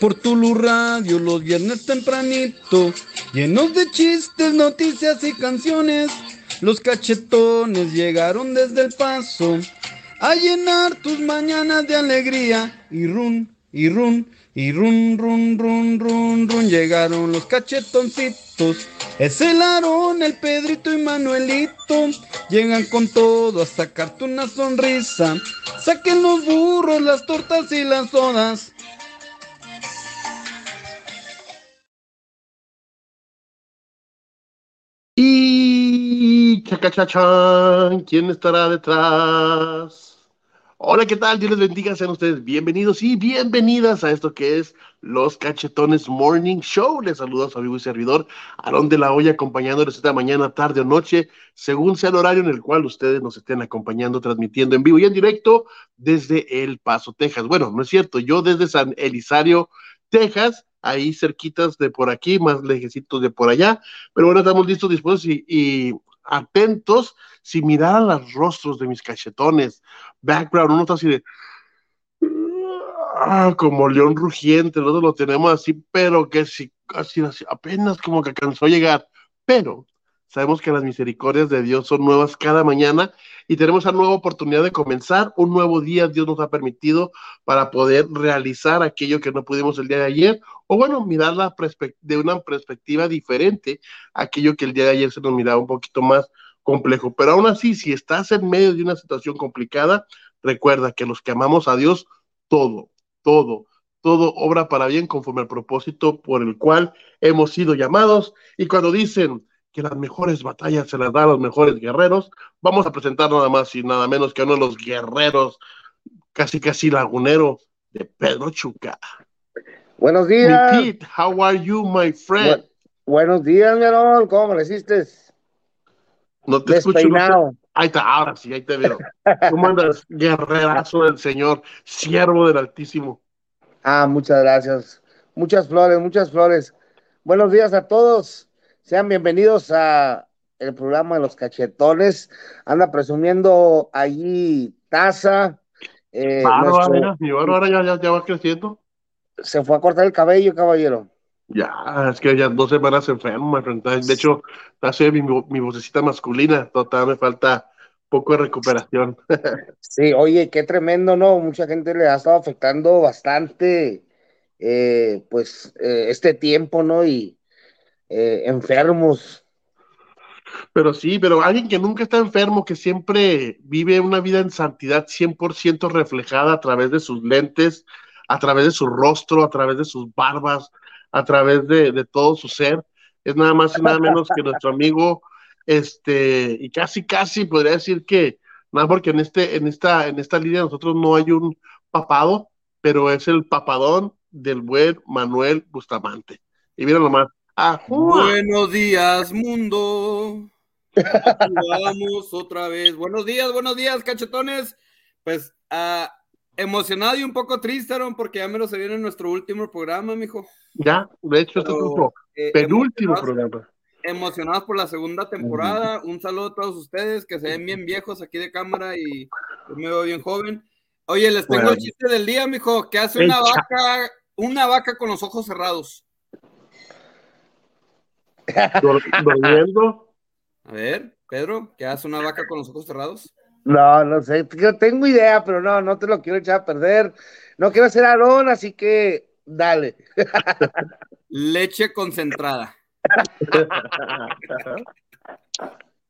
por Tulu Radio los viernes tempranito, llenos de chistes, noticias y canciones. Los cachetones llegaron desde el paso a llenar tus mañanas de alegría y run, y run, y run, run, run, run, run. Llegaron los cachetoncitos, es el Aarón, el Pedrito y Manuelito. Llegan con todo a sacarte una sonrisa. Saquen los burros, las tortas y las sodas. Chacachachán, ¿quién estará detrás? Hola, ¿qué tal? Dios les bendiga, sean ustedes bienvenidos y bienvenidas a esto que es Los Cachetones Morning Show. Les saludo a su amigo y servidor, Aarón de la Hoya, acompañándoles esta mañana, tarde o noche, según sea el horario en el cual ustedes nos estén acompañando, transmitiendo en vivo y en directo desde El Paso, Texas. Bueno, no es cierto, yo desde San Elisario, Texas, ahí cerquitas de por aquí, más lejecitos de por allá. Pero bueno, estamos listos, dispuestos y, atentos si mirar los rostros de mis cachetones. Background, uno está así de. Ah, como león rugiente, nosotros lo tenemos así, pero que así, así, apenas como que alcanzó a llegar. Pero Sabemos que las misericordias de Dios son nuevas cada mañana y tenemos esa nueva oportunidad de comenzar un nuevo día. Dios nos ha permitido para poder realizar aquello que no pudimos el día de ayer o bueno, mirar de una perspectiva diferente aquello que el día de ayer se nos miraba un poquito más complejo. Pero aún así, si estás en medio de una situación complicada, recuerda que los que amamos a Dios, todo, todo, todo obra para bien conforme al propósito por el cual hemos sido llamados. Y cuando dicen, que las mejores batallas se las dan a los mejores guerreros. Vamos a presentar nada más y nada menos que uno de los guerreros casi casi lagunero de Pedro Chuca. Buenos días. Pete, how are you, my friend? buenos días, mi hermano. ¿Cómo le hiciste? No te escucho. Ahí está, ahora sí, ahí te veo. ¿Cómo andas, guerrerazo del Señor, siervo del Altísimo? Ah, muchas gracias. Muchas flores, muchas flores. Buenos días a todos. Sean bienvenidos a el programa de los cachetones. Anda presumiendo allí taza. Eh, mi barro ahora ya, ya, va creciendo. Se fue a cortar el cabello, caballero. Ya, es que ya dos semanas enfermo, De hecho, hace mi, mi vocecita masculina. Todavía me falta poco de recuperación. sí, oye, qué tremendo, ¿no? Mucha gente le ha estado afectando bastante, eh, pues, eh, este tiempo, ¿no? Y, eh, enfermos. Pero sí, pero alguien que nunca está enfermo, que siempre vive una vida en santidad 100% reflejada a través de sus lentes, a través de su rostro, a través de sus barbas, a través de, todo su ser, es nada más y nada menos que nuestro amigo, este, y casi, casi podría decir que, nada porque en, este, en, esta, en esta línea nosotros no hay un papado, pero es el papadón del buen Manuel Bustamante. Y miren nomás, Buenos días, mundo. Vamos otra vez. Buenos días, buenos días, cachetones. Pues ah, emocionado y un poco triste, porque ya me lo se viene nuestro último programa, mijo. Ya, de hecho, este es nuestro eh, penúltimo programa. Emocionados por la segunda temporada. Un saludo a todos ustedes que se ven bien viejos aquí de cámara y me veo bien joven. Oye, les tengo el chiste del día, mijo, que hace una vaca, una vaca con los ojos cerrados. ¿Durmiendo? A ver, Pedro, ¿qué hace una vaca con los ojos cerrados? No, no sé, tengo idea, pero no, no te lo quiero echar a perder. No quiero ser Aarón, así que dale. Leche concentrada.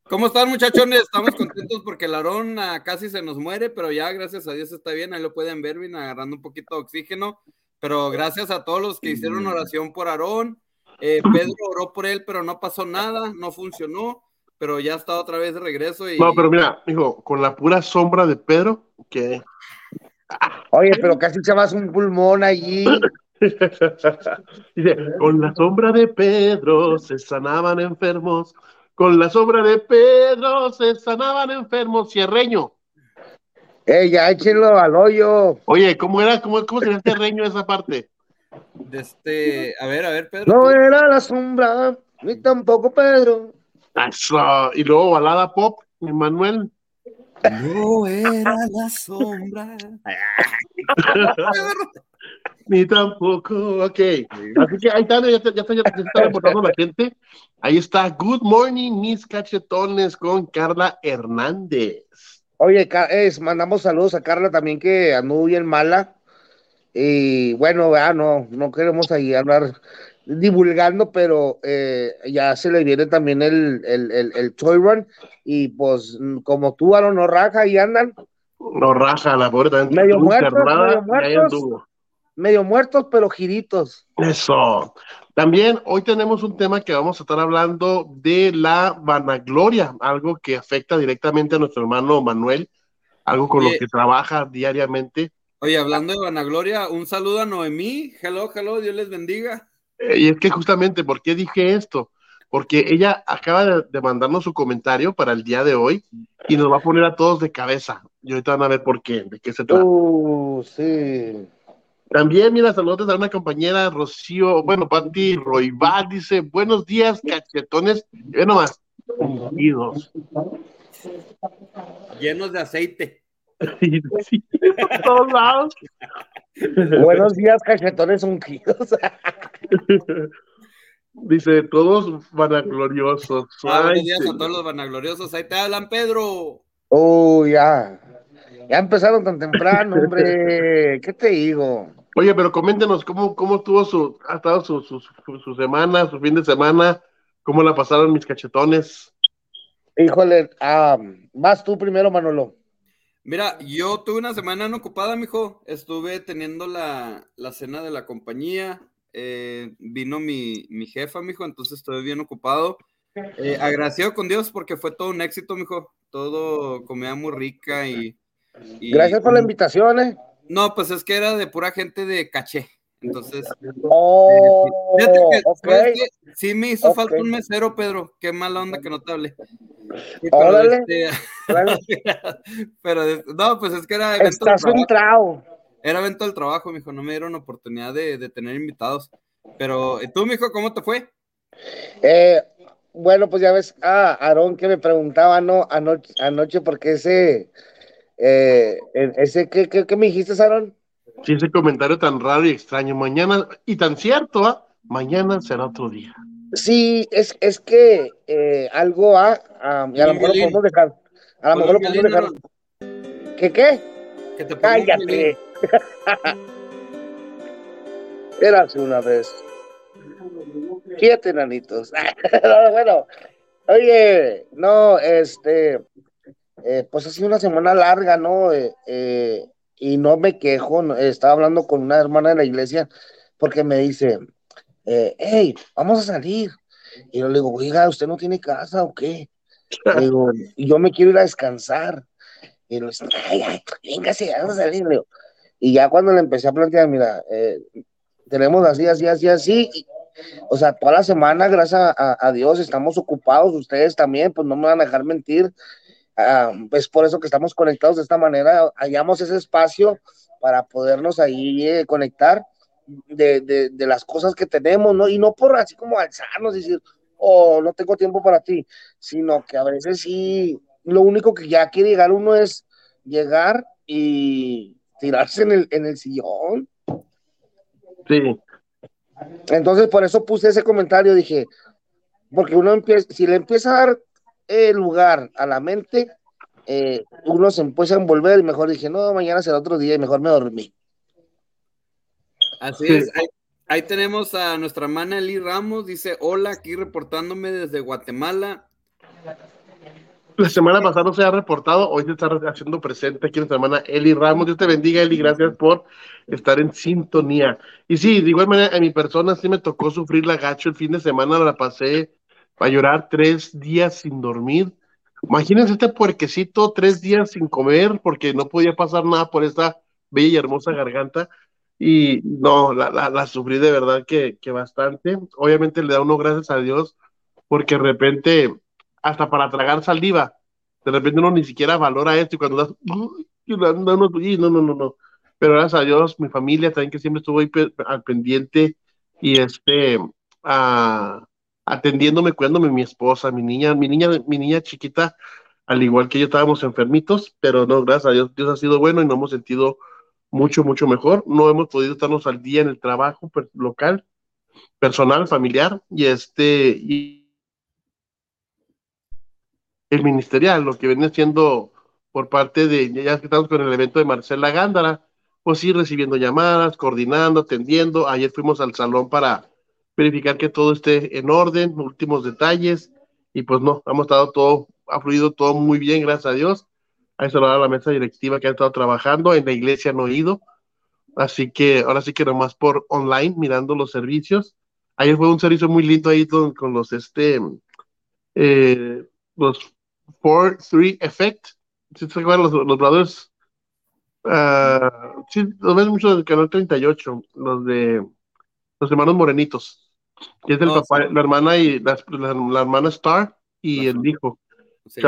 ¿Cómo están, muchachones? Estamos contentos porque el Aarón casi se nos muere, pero ya, gracias a Dios, está bien. Ahí lo pueden ver, bien agarrando un poquito de oxígeno. Pero gracias a todos los que hicieron oración por Aarón. Eh, Pedro oró por él, pero no pasó nada, no funcionó, pero ya está otra vez de regreso. Y... No, pero mira, hijo, con la pura sombra de Pedro, que. Oye, pero casi echabas un pulmón allí. Dice, con la sombra de Pedro se sanaban enfermos. Con la sombra de Pedro se sanaban enfermos. Cierreño. Eh, ya échenlo al hoyo. Oye, ¿cómo era? ¿Cómo, cómo sería el terreño esa parte? De este, a ver, a ver, Pedro. No era la sombra, ni tampoco Pedro. Y luego balada pop, Manuel. No era la sombra. Ni tampoco, ok. Así que ahí está, ya, está, ya, está, ya está reportando la gente. Ahí está, Good Morning, mis cachetones con Carla Hernández. Oye, es, mandamos saludos a Carla también que anduvo bien mala. Y bueno, ya no, no queremos ahí hablar divulgando, pero eh, ya se le viene también el, el, el, el, Toy Run. Y pues, como tú, Aaron, no raja y andan. No raja, la pobre también. Medio muertos, medio muertos, medio muertos, pero giritos. Eso. También hoy tenemos un tema que vamos a estar hablando de la vanagloria, algo que afecta directamente a nuestro hermano Manuel, algo con lo que trabaja diariamente. Oye, hablando de vanagloria, un saludo a Noemí. Hello, hello, Dios les bendiga. Eh, y es que justamente, ¿por qué dije esto? Porque ella acaba de, mandarnos su comentario para el día de hoy y nos va a poner a todos de cabeza. Y ahorita van a ver por qué, de qué se trata. Uh, sí. También, mira, saludos a una compañera, Rocío, bueno, Pati Roibal, dice, buenos días, cachetones, ve nomás, ungidos. Llenos de aceite. Sí, sí, por todos lados. buenos días, cachetones ungidos. dice, todos vanagloriosos. Ah, buenos días a todos los vanagloriosos, ahí te hablan, Pedro. Oh, ya. Ya empezaron tan temprano, hombre. ¿Qué te digo? Oye, pero coméntenos cómo, cómo estuvo su, ha estado su, su, su, semana, su fin de semana, cómo la pasaron mis cachetones. Híjole, um, vas tú primero, Manolo. Mira, yo tuve una semana no ocupada, mijo. Estuve teniendo la, la cena de la compañía. Eh, vino mi, mi jefa, mijo, entonces estuve bien ocupado. Eh, agradecido con Dios porque fue todo un éxito, mijo. Todo comida muy rica y Gracias por la invitación, ¿eh? No, pues es que era de pura gente de caché. Entonces, oh, que, sí me hizo falta un mesero, Pedro. Qué mala onda que no te hable. pero, este, pero, no, pues es que era evento Estás del trabajo. Era evento del trabajo, mijo. No me dieron oportunidad de, de tener invitados. Pero tú, mijo, ¿cómo te fue? Eh, bueno, pues ya ves, ah, Aarón que me preguntaba no anoche, anoche porque ese eh, ese, ¿qué, qué, me dijiste, Aaron? Sí, ese comentario tan raro y extraño. Mañana, y tan cierto, ¿ah? Mañana será otro día. Sí, es, es que eh, algo ha, ah, y a lo mejor lo podemos dejar. A lo mejor lo podemos dejar. ¿Qué qué? Que te Cállate. Érase una vez. Siete nanitos. bueno, oye, no, este, eh, pues ha sido una semana larga, ¿no? Eh, eh, y no me quejo, estaba hablando con una hermana de la iglesia porque me dice, hey, vamos a salir. Y yo le digo, oiga, ¿usted no tiene casa o qué? Le digo, yo me quiero ir a descansar. Y le dice, ay, ay, véngase, vamos a salir. y ya cuando le empecé a plantear, mira, tenemos así, así, así, así. o sea, toda la semana, gracias a, a, Dios, estamos ocupados, ustedes también, pues no me van a dejar mentir es por eso que estamos conectados de esta manera, hallamos ese espacio para podernos ahí eh, conectar de, de, de, las cosas que tenemos, ¿no? Y no por así como alzarnos y decir, oh, no tengo tiempo para ti, sino que a veces sí, lo único que ya quiere llegar uno es llegar y tirarse en el, en el sillón. Sí. Entonces, por eso puse ese comentario, dije, porque uno empieza, si le empieza a dar el lugar a la mente, eh, uno se empieza a envolver y mejor dije, no, mañana será otro día y mejor me dormí. Así es, ahí, tenemos a nuestra hermana Eli Ramos, dice, hola, aquí reportándome desde Guatemala. La semana pasada se ha reportado, hoy se está haciendo presente aquí nuestra hermana Eli Ramos. Dios te bendiga, Eli, gracias por estar en sintonía. Y sí, de igual manera, a mi persona sí me tocó sufrir la gacho el fin de semana, la pasé para llorar tres días sin dormir. Imagínense este puerquecito tres días sin comer porque no podía pasar nada por esta bella y hermosa garganta. Y no, la, la, sufrí de verdad que, que, bastante. Obviamente le da uno gracias a Dios porque de repente, hasta para tragar saliva, de repente uno ni siquiera valora esto y cuando das, no, no, no, no. Pero gracias a Dios, mi familia también que siempre estuvo ahí al pendiente y este, a atendiéndome, cuidándome mi esposa, mi niña, mi niña, mi niña chiquita, al igual que yo estábamos enfermitos, pero no, gracias a Dios, Dios ha sido bueno y no hemos sentido mucho, mucho mejor. No hemos podido estarnos al día en el trabajo local, personal, familiar, y este, y el ministerial, lo que viene siendo por parte de, ya que estamos con el evento de Marcela Gándara, pues sí, recibiendo llamadas, coordinando, atendiendo. Ayer fuimos al salón para verificar que todo esté en orden, últimos detalles, y pues no, hemos estado todo, ha fluido todo muy bien, gracias a Dios. Ahí se lo da la mesa directiva que ha estado trabajando, en la iglesia no ido, así que ahora sí que nomás por online, mirando los servicios. Ayer fue un servicio muy lindo ahí con, los, este, eh, los 4-3 Effect, ¿sí se acuerdan? Los, los brothers, uh, sí, los ven mucho del canal 38, los de los hermanos morenitos, que es el oh, papá, la hermana y la, la, hermana Star y el hijo, sí.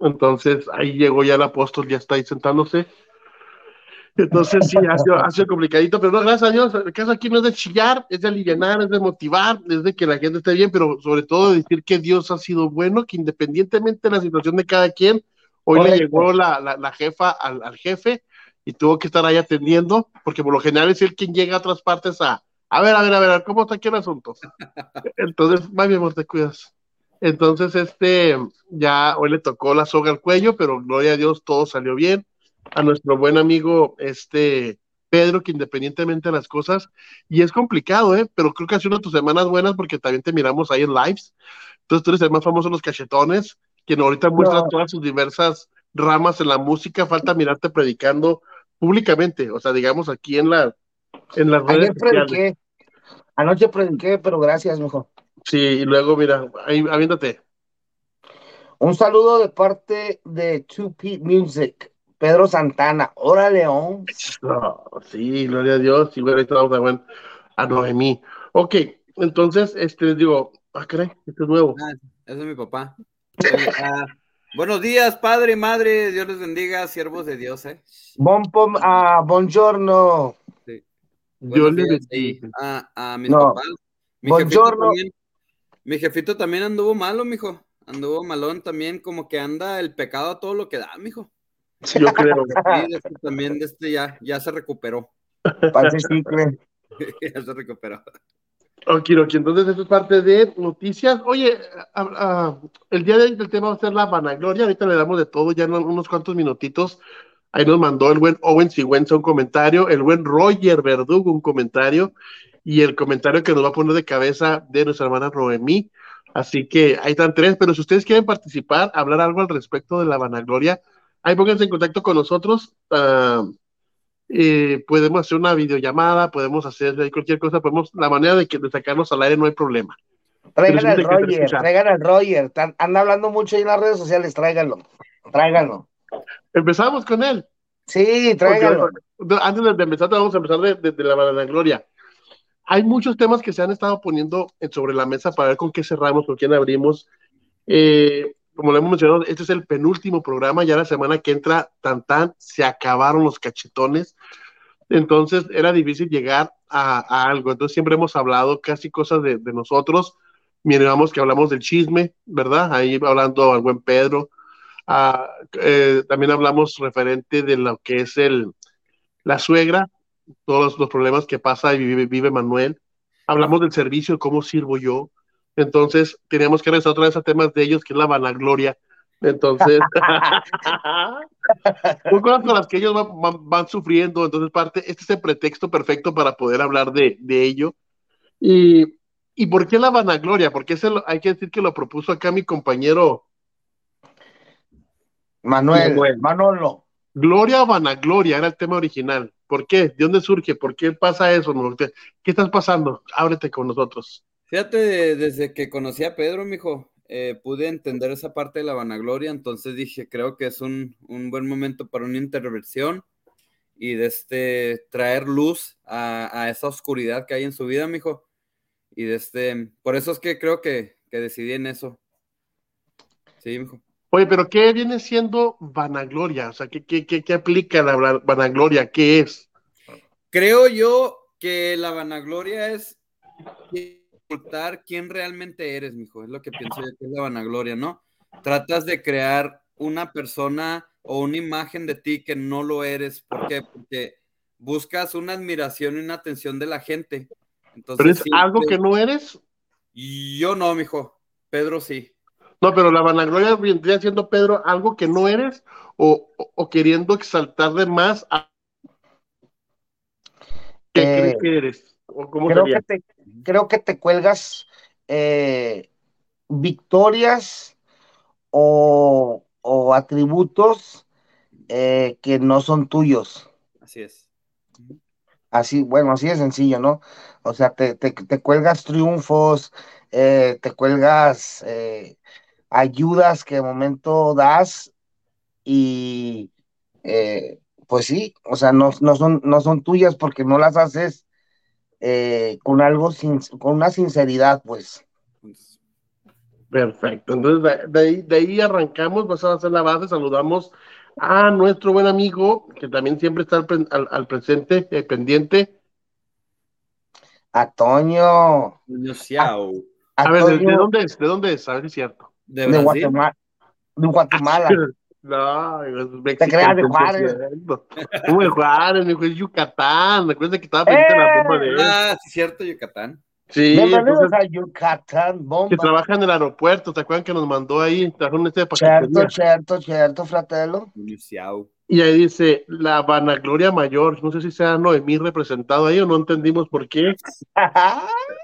Entonces ahí llegó ya el apóstol, ya está ahí sentándose. Entonces sí, ha sido, ha sido, complicadito, pero no, gracias a Dios, el caso aquí no es de chillar, es de aliviar, es de motivar, es de que la gente esté bien, pero sobre todo de decir que Dios ha sido bueno, que independientemente de la situación de cada quien, hoy le llegó la, la, la jefa al, al, jefe y tuvo que estar ahí atendiendo, porque por lo general es él quien llega a otras partes a, a ver, a ver, a ver, ¿cómo está aquí el asunto? Entonces, más bien, amor, te cuidas. Entonces, este, ya hoy le tocó la soga al cuello, pero gloria a Dios, todo salió bien a nuestro buen amigo este Pedro, que independientemente de las cosas, y es complicado, ¿eh? pero creo que ha sido una de tus semanas buenas porque también te miramos ahí en lives. Entonces tú eres el más famoso de los cachetones, quien ahorita muestra no. todas sus diversas ramas en la música, falta mirarte predicando públicamente, o sea, digamos aquí en la en las redes Ayer prediqué, anoche prediqué, pero gracias, mejor. Sí, y luego, mira, ahí, aviéntate. Un saludo de parte de 2P Music. Pedro Santana, hora León. Oh, sí, gloria a Dios. Y bueno, ahí estamos a, buen, a Noemí. Ok, entonces, este, les digo, ah, caray, este es nuevo. Ah, ese es mi papá. uh, buenos días, padre, madre, Dios les bendiga, siervos de Dios, eh. Bon, pom, uh, buongiorno. Les bendiga. A, a mis No. papás. Mi Buongiorno. jefito, también, mi jefito también anduvo malo, mijo. Anduvo malón también, como que anda el pecado a todo lo que da, mijo. Yo creo. Sí, este también de este ya, ya se recuperó. Ya se recuperó. Ok, ok, entonces esto es parte de noticias. Oye, el día de hoy el tema va a ser la vanagloria. Ahorita le damos de todo, ya en unos cuantos minutitos. Ahí nos mandó el buen Owen Sigüenza un comentario, el buen Roger Verdugo un comentario y el comentario que nos va a poner de cabeza de nuestra hermana Roemí. Así que ahí están tres, pero si ustedes quieren participar, hablar algo al respecto de la vanagloria, ahí pónganse en contacto con nosotros. Uh, eh, podemos hacer una videollamada, podemos hacer cualquier cosa, podemos, la manera de, que, de sacarnos al aire no hay problema. Traigan al Roger, traigan al Roger. Anda hablando mucho ahí en las redes sociales, tráiganlo. Tráiganlo. Empezamos con él. Sí, tráiganlo. Porque, antes de empezar, vamos a empezar desde de, de la vanagloria. Hay muchos temas que se han estado poniendo sobre la mesa para ver con qué cerramos, con quién abrimos. Eh, como lo hemos mencionado, este es el penúltimo programa, ya la semana que entra, tan tan, se acabaron los cachetones. Entonces era difícil llegar a, a algo. Entonces siempre hemos hablado casi cosas de, de nosotros. Miramos que hablamos del chisme, ¿verdad? Ahí hablando al buen Pedro. Eh, también hablamos referente de lo que es el, la suegra, todos los, los problemas que pasa y vive, vive Manuel. Hablamos del servicio, cómo sirvo yo, entonces, teníamos que regresar otra vez a temas de ellos, que es la vanagloria. Entonces, son cosas con las que ellos van, van, van, sufriendo. Entonces, parte, este es el pretexto perfecto para poder hablar de, de ello. Y, ¿Y por qué la vanagloria? Porque ese lo, hay que decir que lo propuso acá mi compañero Manuel, Manuel. Manolo. Gloria o vanagloria era el tema original. ¿Por qué? ¿De dónde surge? ¿Por qué pasa eso? ¿Qué estás pasando? Ábrete con nosotros. Fíjate, desde que conocí a Pedro, mijo, eh, pude entender esa parte de la vanagloria, entonces dije, creo que es un, un buen momento para una intervención y de este traer luz a, a, esa oscuridad que hay en su vida, mijo. Y de este, por eso es que creo que, que decidí en eso. Sí, mijo. Oye, pero ¿qué viene siendo vanagloria? O sea, ¿qué, qué, qué, qué aplica la vanagloria? ¿Qué es? Creo yo que la vanagloria es ocultar quién realmente eres, mijo. Es lo que pienso yo que es la vanagloria, ¿no? Tratas de crear una persona o una imagen de ti que no lo eres. ¿Por qué? Porque buscas una admiración y una atención de la gente. Entonces, ¿Pero es sí, algo que no eres? Yo no, mijo. Pedro sí. No, pero la vanagloria vendría siendo, Pedro, algo que no eres o, o- o queriendo exaltar de más a ¿Qué Eh, crees que eres? ¿O cómo Creo sería? que te, creo que te cuelgas eh, victorias o, o atributos eh, que no son tuyos. Así es. Así, bueno, así de sencillo, ¿no? O sea, te, te, te cuelgas triunfos, eh, te cuelgas eh, ayudas que de momento das y eh, pues sí, o sea, no, no son, no son tuyas porque no las haces eh, con algo, sin, con una sinceridad, pues. Perfecto. Entonces, de, de ahí, de ahí arrancamos, vas a hacer la base, saludamos a nuestro buen amigo, que también siempre está al, al- al presente, eh, pendiente. A Toño, a A ver, ¿de, de Toño dónde es? ¿De dónde es? A ver si es cierto. De de. Guatemala, de Guatemala. No, Te creas de 100%. Juárez. ¿Cómo de Juárez? mijo? Es Yucatán. Recuerda que estaba pendiente la bomba de él. Ah, sí, cierto, Yucatán. Sí, Bienvenidos entonces, a Yucatán, que bomba. trabaja en el aeropuerto. ¿Te acuerdan que nos mandó ahí? Trajeron este de Cierto, cierto, cierto, Xiao. Y ahí dice, la vanagloria mayor. No sé si sea Noemí representado ahí o no entendimos por qué.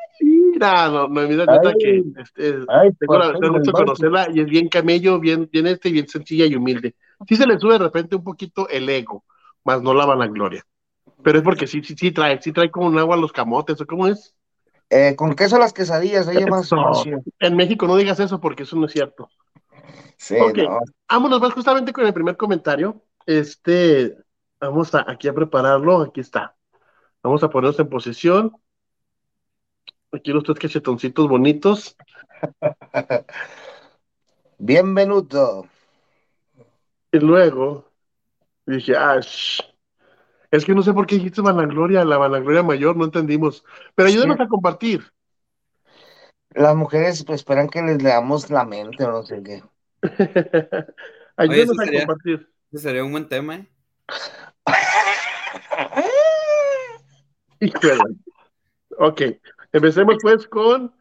No, Noemí da cuenta Ay. que este, Ay, tengo la tengo gusto conocerla y es bien camello, bien, bien este, y bien sencilla y humilde. Sí se le sube de repente un poquito el ego, más no la vanagloria. Pero es porque sí, sí, sí trae, sí trae como un agua a los camotes, ¿o cómo es? Eh, con queso las quesadillas, oye, más. En México no digas eso porque eso no es cierto. Sí, Ok. no. Vámonos más justamente con el primer comentario. Este, vamos a, aquí a prepararlo, aquí está. Vamos a ponernos en posición. Aquí los tres cachetoncitos bonitos. Bienvenuto. Y luego dije, ah, es que no sé por qué dijiste vanagloria, la vanagloria mayor, no entendimos. Pero ayúdenos Sí. a compartir. Las mujeres pues, esperan que les leamos la mente o no sé qué. ayúdenos a sería- compartir. Ese sería un buen tema, ¿eh? Híjole. Ok, empecemos pues con,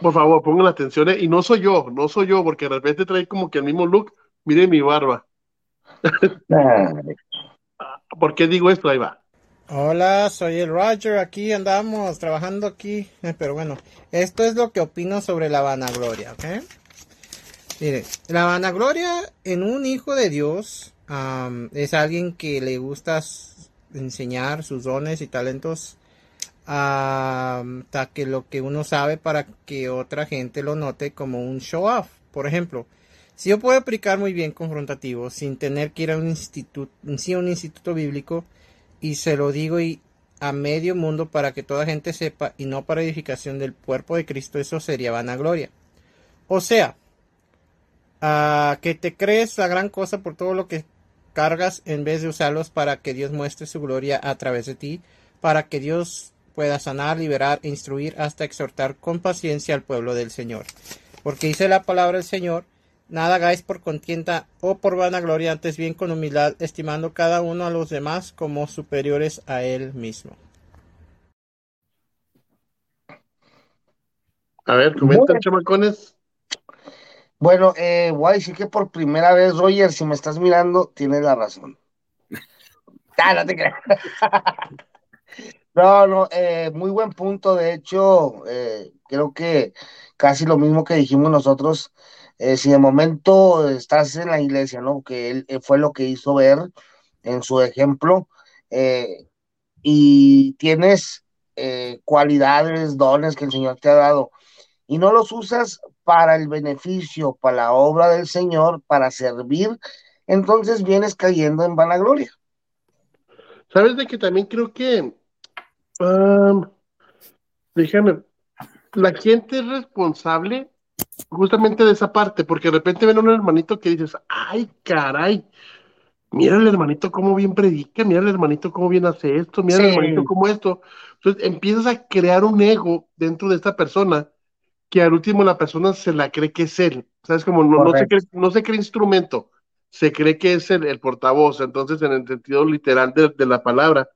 por favor, pongan atención, ¿eh? y no soy yo, no soy yo, porque de repente trae como que el mismo look, miren mi barba. ¿Por qué digo esto? Ahí va. Hola, soy el Roger, aquí andamos trabajando aquí, pero bueno, esto es lo que opino sobre la vanagloria, ¿ok? Mire, la vanagloria en un hijo de Dios es alguien que le gusta enseñar sus dones y talentos hasta que lo que uno sabe para que otra gente lo note como un show off. Por ejemplo, si yo puedo aplicar muy bien confrontativo sin tener que ir a un instituto, sí, a un instituto bíblico, y se lo digo a medio mundo para que toda gente sepa y no para edificación del cuerpo de Cristo, eso sería vanagloria. O sea, que te crees la gran cosa por todo lo que cargas en vez de usarlos para que Dios muestre su gloria a través de ti, para que Dios pueda sanar, liberar e instruir hasta exhortar con paciencia al pueblo del Señor. Porque dice la palabra del Señor, nada hagáis por contienda o por vanagloria, antes bien con humildad, estimando cada uno a los demás como superiores a él mismo. A ver, comenten, Bueno. chamacones. Bueno, eh, voy a decir que por primera vez, Roger, si me estás mirando, tienes la razón. Ah, no te creas. No, no, eh, muy buen punto. De hecho, eh, creo que casi lo mismo que dijimos nosotros. eh, si de momento estás en la iglesia, ¿no? Que él eh, fue lo que hizo ver en su ejemplo, y tienes cualidades, dones que el Señor te ha dado, y no los usas para el beneficio, para la obra del Señor, para servir, entonces vienes cayendo en vanagloria. ¿Sabes de que también creo que, um, déjame, la gente es responsable justamente de esa parte, porque de repente ven a un hermanito que dices, ay, caray, mira el hermanito cómo bien predica, mira el hermanito cómo bien hace esto, mira el hermanito cómo esto. Entonces empiezas a crear un ego dentro de esta persona que al último la persona se la cree que es él. ¿Sabes? Como no, no se cree, no se cree instrumento, se cree que es el, el portavoz. Entonces, en el sentido literal de, de la palabra,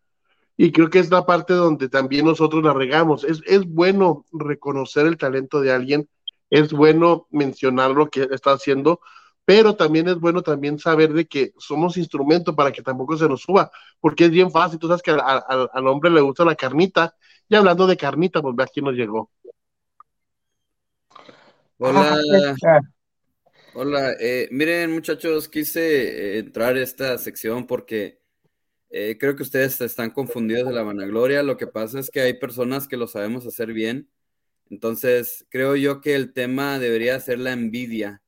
Y creo que es la parte donde también nosotros la regamos. Es, es bueno reconocer el talento de alguien, es bueno mencionar lo que está haciendo, pero también es bueno también saber de que somos instrumento para que tampoco se nos suba, porque es bien fácil, tú sabes que al, hombre le gusta la carnita, y hablando de carnita, pues ve aquí nos llegó. Hola. Hola, eh, miren muchachos, quise eh, entrar a esta sección porque eh, creo que ustedes están confundidos de la vanagloria. Lo que pasa es que hay personas que lo sabemos hacer bien. Entonces, creo yo que el tema debería ser la envidia,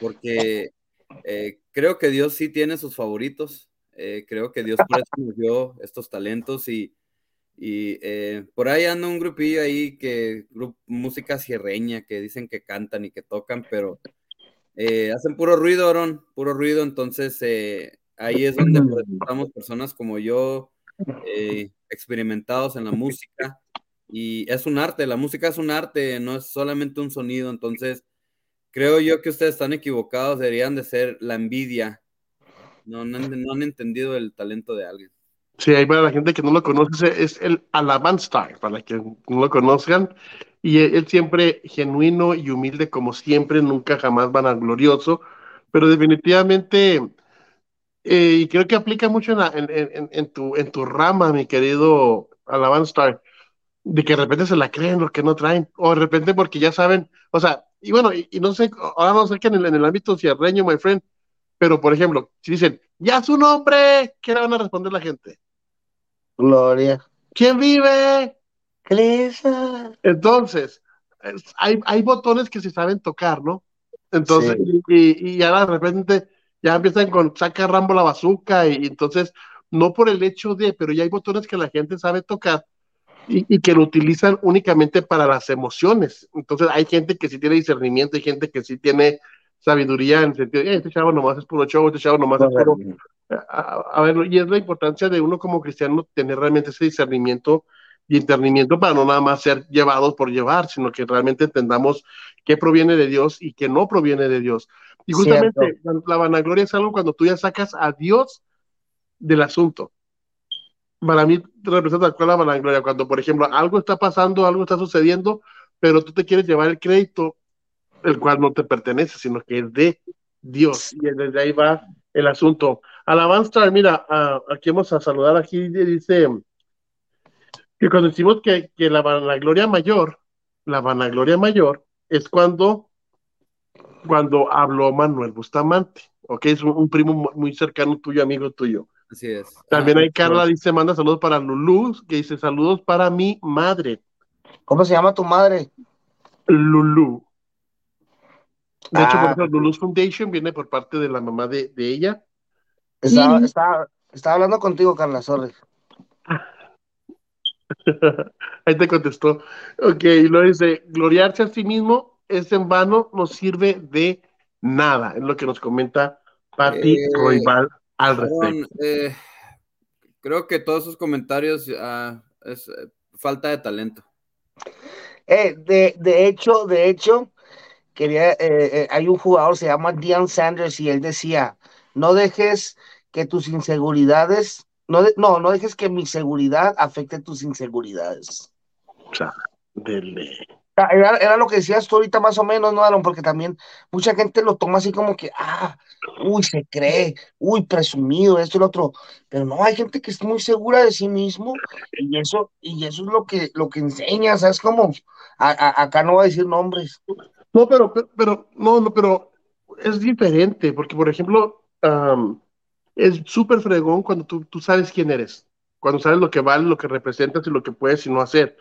porque creo que Dios sí tiene sus favoritos. creo que Dios por eso nos dio estos talentos y, y por ahí anda un grupillo ahí que música sierreña que dicen que cantan y que tocan, pero eh, hacen puro ruido, Aaron, puro ruido, entonces eh, ahí es donde estamos personas como yo, eh, experimentados en la música, y es un arte, la música es un arte, no es solamente un sonido, entonces creo yo que ustedes están equivocados, deberían de ser la envidia, no, no, han entendido el talento de alguien. Sí, ahí para la gente que no lo conoce, es el Alabanza, para que no lo conozcan, y él, siempre genuino y humilde como siempre, nunca jamás vanaglorioso, pero definitivamente, eh, y creo que aplica mucho en, en, tu, en tu rama, mi querido Alabanza, de que de repente se la creen lo que no traen, o de repente porque ya saben, o sea, y bueno, y, no sé, ahora no sé que en el, en el ámbito cierreño, my friend, pero por ejemplo, si dicen, ya su nombre, ¿qué le van a responder la gente? Gloria. ¿Quién vive? Cresa. Entonces, hay, hay botones que se saben tocar, ¿no? Entonces, y, y, ya de repente ya empiezan con saca Rambo la bazuca, y, entonces, no por el hecho de, pero ya hay botones que la gente sabe tocar y, y, que lo utilizan únicamente para las emociones. Entonces, hay gente que sí tiene discernimiento, hay gente que sí tiene sabiduría en el sentido de, este chavo nomás es puro show, este chavo nomás es puro... A, a, ver, y es la importancia de uno como cristiano tener realmente ese discernimiento y entendimiento para no nada más ser llevados por llevar, sino que realmente entendamos qué proviene de Dios y qué no proviene de Dios. Y justamente la, vanagloria es algo cuando tú ya sacas a Dios del asunto. Para mí representa la vanagloria, cuando por ejemplo algo está pasando, algo está sucediendo, pero tú te quieres llevar el crédito, el cual no te pertenece, sino que es de Dios. Y desde ahí va el asunto. Alabanza, mira, uh, aquí vamos a saludar, aquí dice que cuando decimos que, que la vanagloria mayor, la vanagloria mayor es cuando, cuando habló Manuel Bustamante, ok, es un, primo muy cercano tuyo, amigo tuyo. Así es. También hay ah, Carla dice, manda saludos para Lulú, que dice saludos para mi madre. ¿Cómo se llama tu madre? Lulú. De hecho, por ah. Lulu's Foundation viene por parte de la mamá de, de ella. Estaba, estaba, estaba, hablando contigo, Carla, sorry. Ahí te contestó. Ok, y lo dice, gloriarse a sí mismo es en vano, no sirve de nada, es lo que nos comenta Patti eh, Roybal al respecto. Eh, creo que todos esos comentarios uh, es eh, falta de talento. Eh, de, de hecho, de hecho, quería, eh, eh, hay un jugador, se llama Dion Sanders, y él decía, no dejes que tus inseguridades no, no, no dejes que mi seguridad afecte tus inseguridades. O sea, dele. Era, era, lo que decías tú ahorita más o menos, ¿no, Aaron? Porque también mucha gente lo toma así como que, ah, uy, se cree, uy, presumido, esto y lo otro. Pero no, hay gente que es muy segura de sí mismo y eso, y eso es lo que, lo que enseña, ¿sabes cómo? acá no voy a decir nombres. No, pero, pero, no, no, pero es diferente, porque por ejemplo, es súper fregón cuando tú, tú, sabes quién eres, cuando sabes lo que vale, lo que representas y lo que puedes y no hacer.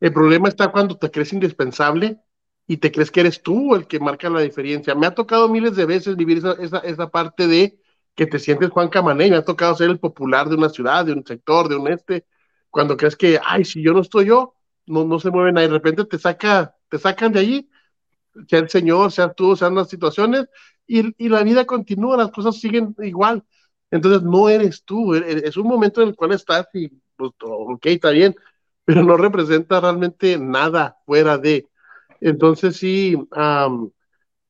El problema está cuando te crees indispensable y te crees que eres tú el que marca la diferencia. Me ha tocado miles de veces vivir esa, esa, esa parte de que te sientes Juan Camané, me ha tocado ser el popular de una ciudad, de un sector, de un este, cuando crees que, ay, si yo no estoy yo, no, no se mueven ahí, de repente te saca, te sacan de allí, sea el Señor, sea tú, sean las situaciones, y, y la vida continúa, las cosas siguen igual. Entonces no eres tú, e, e, es un momento en el cual estás y, pues, ok, está bien, pero no representa realmente nada fuera de. Entonces sí,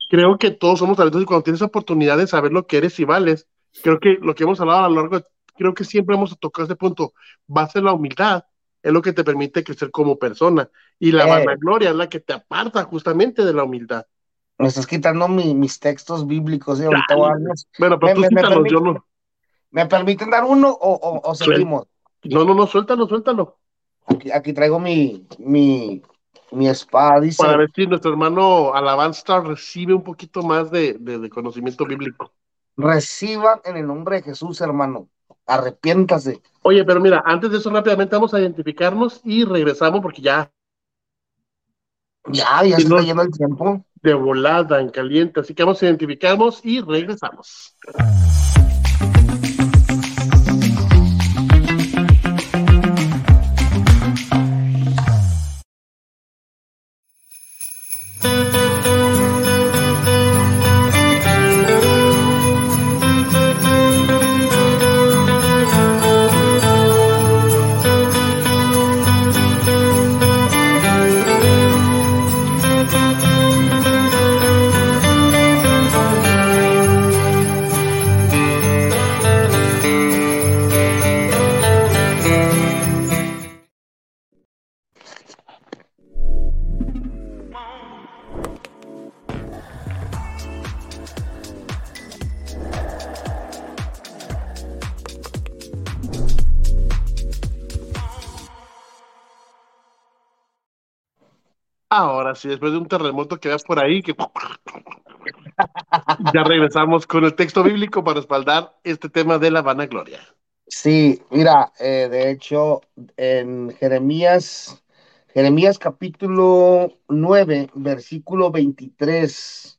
creo que todos somos talentosos y cuando tienes oportunidad de saber lo que eres y vales, creo que lo que hemos hablado a lo largo de creo que siempre hemos tocado ese punto, va a ser la humildad, es lo que te permite crecer como persona, y la Eh. vanagloria es la que te aparta justamente de la humildad. Me estás quitando mi- mis textos bíblicos y ahorita voy a darles- Bueno, pero Me- tú me- yo no. ¿Me permiten dar uno o, o- seguimos? No, no, no, suéltalo, suéltalo. Aquí, aquí traigo mi, mi, mi espada, dice. Para ver si nuestro hermano Alabanza recibe un poquito más de, de- de conocimiento bíblico. Reciban en el nombre de Jesús, hermano. Arrepiéntase. Oye, pero mira, antes de eso rápidamente vamos a identificarnos y regresamos porque ya Ya, ya se no. está yendo el tiempo. de volada, en caliente, así que vamos a identificarnos y regresamos. Ahora sí, después de un terremoto que veas por ahí, que ya regresamos con el texto bíblico para respaldar este tema de la vanagloria. Sí, mira, eh, de hecho, en Jeremías, Jeremías capítulo 9, versículo 23,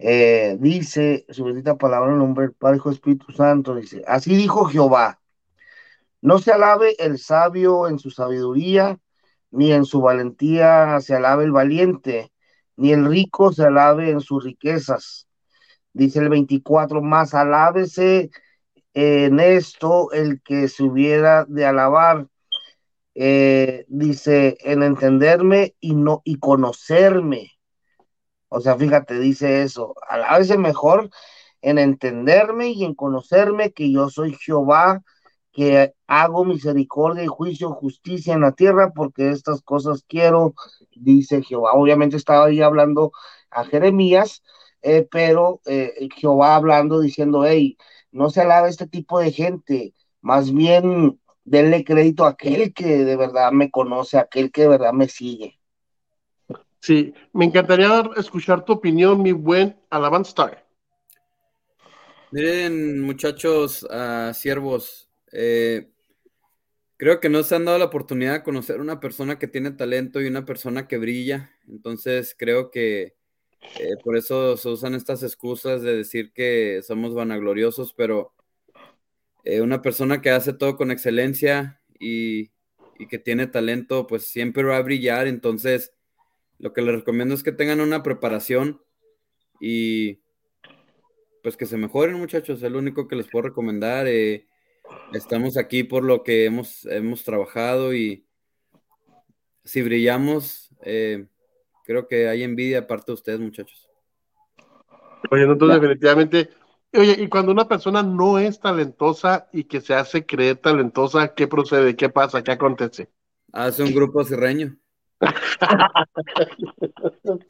eh, dice, su bendita palabra el nombre del Padre, Espíritu Santo, dice, así dijo Jehová, no se alabe el sabio en su sabiduría, ni en su valentía se alabe el valiente, ni el rico se alabe en sus riquezas. Dice el 24, más alábese en esto el que se hubiera de alabar, eh, dice, en entenderme y no y conocerme. O sea, fíjate, dice eso, alábese mejor en entenderme y en conocerme que yo soy Jehová, que hago misericordia y juicio, justicia en la tierra, porque estas cosas quiero, dice Jehová. Obviamente estaba ahí hablando a Jeremías, eh, pero eh, Jehová hablando, diciendo, hey, no se alabe este tipo de gente, más bien denle crédito a aquel que de verdad me conoce, a aquel que de verdad me sigue. Sí, me encantaría escuchar tu opinión, mi buen Alabanza. Miren, muchachos, ah, siervos, eh, creo que no se han dado la oportunidad de conocer una persona que tiene talento y una persona que brilla. Entonces, creo que eh, por eso se usan estas excusas de decir que somos vanagloriosos, pero eh, una persona que hace todo con excelencia y, y que tiene talento, pues siempre va a brillar. Entonces, lo que les recomiendo es que tengan una preparación y pues que se mejoren, muchachos. Es lo único que les puedo recomendar. Estamos aquí por lo que hemos, hemos trabajado y si brillamos, eh, creo que hay envidia aparte de ustedes, muchachos. Oye, no, entonces definitivamente. Oye, y cuando una persona no es talentosa y que se hace creer talentosa, ¿qué procede? ¿Qué pasa? ¿Qué acontece? Hace un grupo cirreño.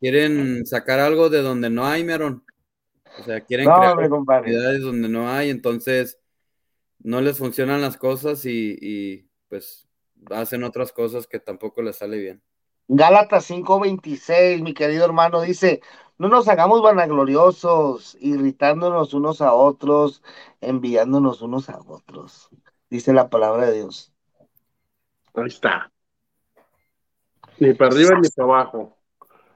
Quieren sacar algo de donde no hay, Meron. O sea, quieren No, crear oportunidades donde no hay, entonces no les funcionan las cosas y, y, pues hacen otras cosas que tampoco les sale bien. Gálatas 5:26, mi querido hermano, dice, no nos hagamos vanagloriosos, irritándonos unos a otros, enviándonos unos a otros, dice la palabra de Dios. Ahí está. Ni para arriba ni para abajo.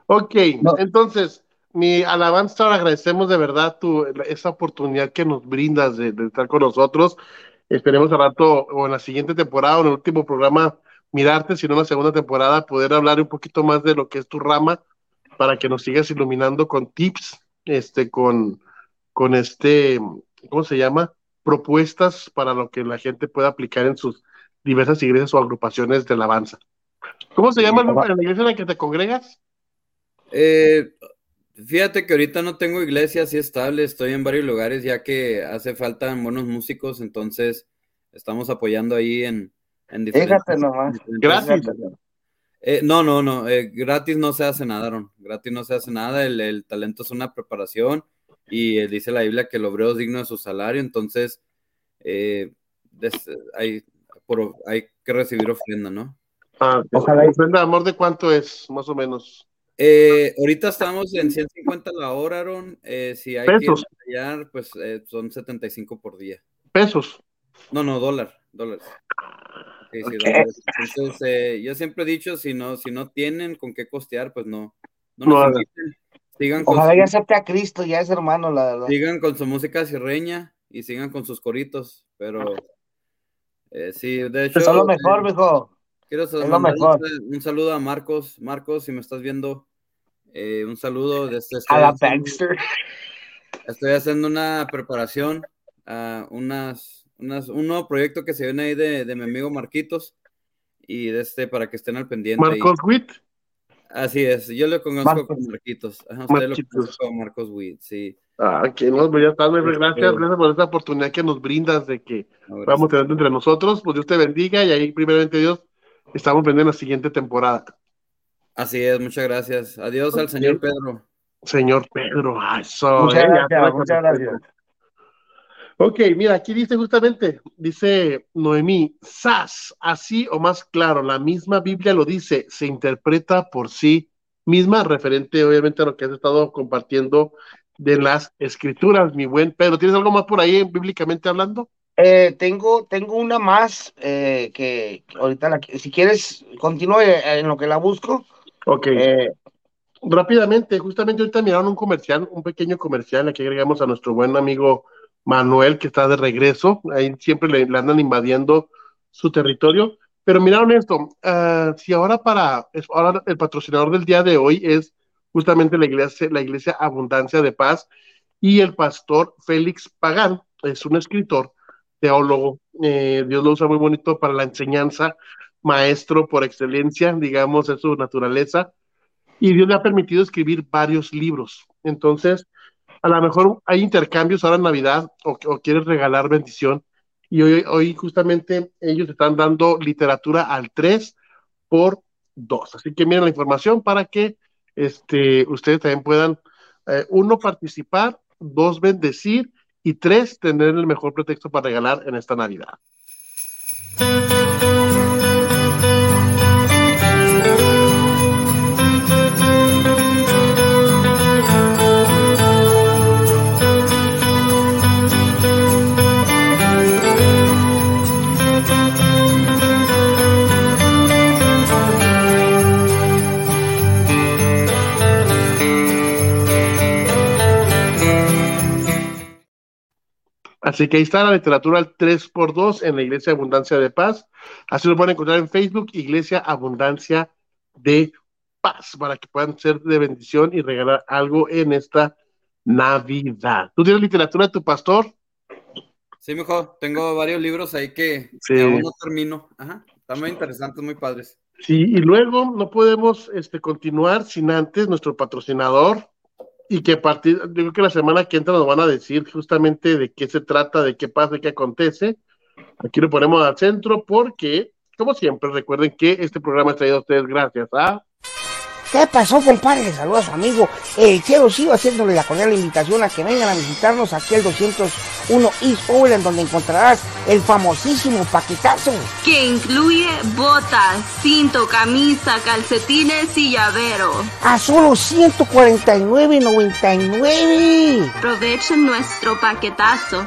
Ok, No. entonces, mi alabanza, agradecemos de verdad tu, esa oportunidad que nos brindas de, de estar con nosotros. Esperemos al rato o en la siguiente temporada o en el último programa mirarte, si no en la segunda temporada, poder hablar un poquito más de lo que es tu rama para que nos sigas iluminando con tips, este, con, con este, ¿cómo se llama? Propuestas para lo que la gente pueda aplicar en sus diversas iglesias o agrupaciones de alabanza. ¿Cómo se llama la iglesia en la que te congregas? Eh, Fíjate que ahorita no tengo iglesia así estable, estoy en varios lugares ya que hace falta buenos músicos, entonces estamos apoyando ahí en, en diferentes. Fíjate nomás. Gracias. Eh, no, no, no, eh, gratis no se hace nada, Aaron. Gratis no se hace nada, el, el talento es una preparación y eh, dice la Biblia que el obrero es digno de su salario, entonces eh, des- hay, por- hay que recibir ofrenda, ¿no? Ah, Ojalá ofrenda de amor de cuánto es, más o menos. Eh, ahorita estamos en 150 la hora, Aaron. Eh, si hay Pesos. que ensayar, pues eh, son 75 por día. Pesos. No, no, dólar, dólares. Sí, sí, dólares. Entonces, eh, yo siempre he dicho, si no, si no tienen con qué costear, pues no, no No nos. Sigan con, Ojalá su, ya acepte a Cristo, ya es hermano, la verdad. sigan con su música sirreña y sigan con sus coritos, pero eh, sí, de hecho, Eso es lo mejor, eh, mijo. quiero lo mandar mejor. un, un saludo a Marcos. Marcos, si me estás viendo, eh, un saludo. Desde, A la estoy haciendo- Baxter. Estoy haciendo una preparación a unas, unas, un nuevo proyecto que se viene ahí de, de mi amigo Marquitos y de este para que estén al pendiente. ahí. Marcos Witt. Así es, yo le conozco Marcos. como Marquitos. Ajá, usted lo Marquitos. conoce como Marcos Witt, sí. Ah, que no, pues ya está, Mebre, gracias, Este- gracias por esta oportunidad que nos brindas de que vamos teniendo entre nosotros. Pues Dios te bendiga y ahí, primeramente Dios, estamos vendiendo la siguiente temporada. Así es, muchas gracias. Adiós al señor Pedro. Señor Pedro, eso, Muchas gracias, muchas gracias. Ok, mira, aquí dice justamente, dice Noemí, sas, así o más claro, la misma Biblia lo dice, se interpreta por sí misma, referente obviamente a lo que has estado compartiendo de las escrituras, mi buen Pedro. ¿Tienes algo más por ahí, bíblicamente hablando? Eh, tengo, tengo una más eh, que, que ahorita, la, si quieres, continúe en lo que la busco. Ok, Eh, rápidamente, justamente ahorita miraron un comercial, un pequeño comercial, aquí agregamos a nuestro buen amigo Manuel, que está de regreso, ahí siempre le, le andan invadiendo su territorio, pero miraron esto, ah, si ahora para, ahora el patrocinador del día de hoy es justamente la iglesia, la iglesia Abundancia de Paz, y el pastor Félix Pagán, es un escritor, teólogo, eh, Dios lo usa muy bonito para la enseñanza, maestro por excelencia, digamos, es su naturaleza, y Dios le ha permitido escribir varios libros. Entonces, a lo mejor hay intercambios ahora en Navidad o, o quieres regalar bendición. Y hoy, justamente ellos están dando literatura al 3 por 2. Así que miren la información para que este, ustedes también puedan, eh, uno, participar, dos, bendecir y tres, tener el mejor pretexto para regalar en esta Navidad. Así que ahí está la literatura al 3x2 en la Iglesia Abundancia de Paz. Así lo pueden encontrar en Facebook, Iglesia Abundancia de Paz, para que puedan ser de bendición y regalar algo en esta Navidad. ¿Tú tienes literatura de tu pastor? Sí, mejor, tengo varios libros ahí que, Sí. que aún no termino. Ajá, están muy interesantes, muy padres. Sí, y luego no podemos este, continuar sin antes nuestro patrocinador y que a partir, yo creo que la semana que entra nos van a decir justamente de qué se trata, de qué pasa, de qué acontece. Aquí lo ponemos al centro porque, como siempre, recuerden que este programa es traído a ustedes gracias a... ¿Qué pasó, compadre? Saluda a su amigo El Chero Sigo haciéndole la cordial invitación a que vengan a visitarnos aquí al 201 East Overland, donde encontrarás el famosísimo paquetazo. que incluye botas, cinto, camisa, calcetines y llavero. A solo 149.99. Aprovechen nuestro paquetazo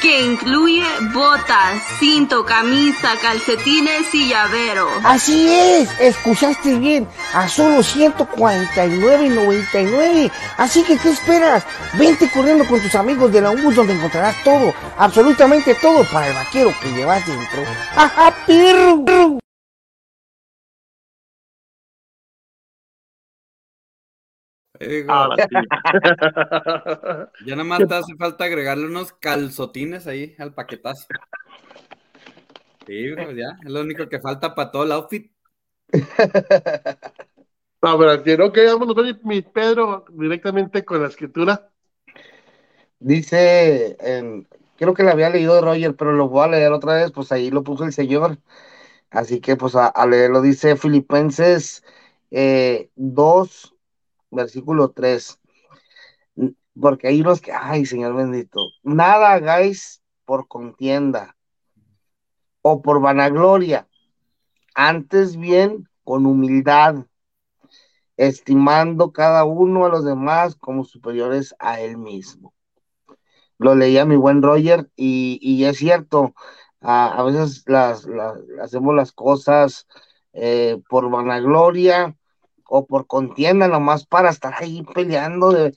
que incluye botas, cinto, camisa, calcetines y llavero. Así es, escuchaste bien, a solo 149.99. Así que, ¿qué esperas? Vente corriendo con tus amigos de la UBUS donde encontrarás todo, absolutamente todo para el vaquero que llevas dentro. ¡Ajá, perro! Eh, ya nada más te hace falta agregarle unos calzotines ahí al paquetazo. Sí, güey, ya, es lo único que falta para todo el outfit. No, pero quiero que vamos mi Pedro directamente con la escritura. Dice, creo que la había leído Roger, pero lo voy a leer otra vez, pues ahí lo puso el Señor. Así que pues a, leerlo dice Filipenses 2, eh, versículo 3. Porque hay unos que, ay Señor bendito, nada hagáis por contienda o por vanagloria, antes bien con humildad, estimando cada uno a los demás como superiores a él mismo. Lo leía mi buen Roger y, es cierto, a, veces las, hacemos las cosas eh, por vanagloria o por contienda, nomás para estar ahí peleando. De,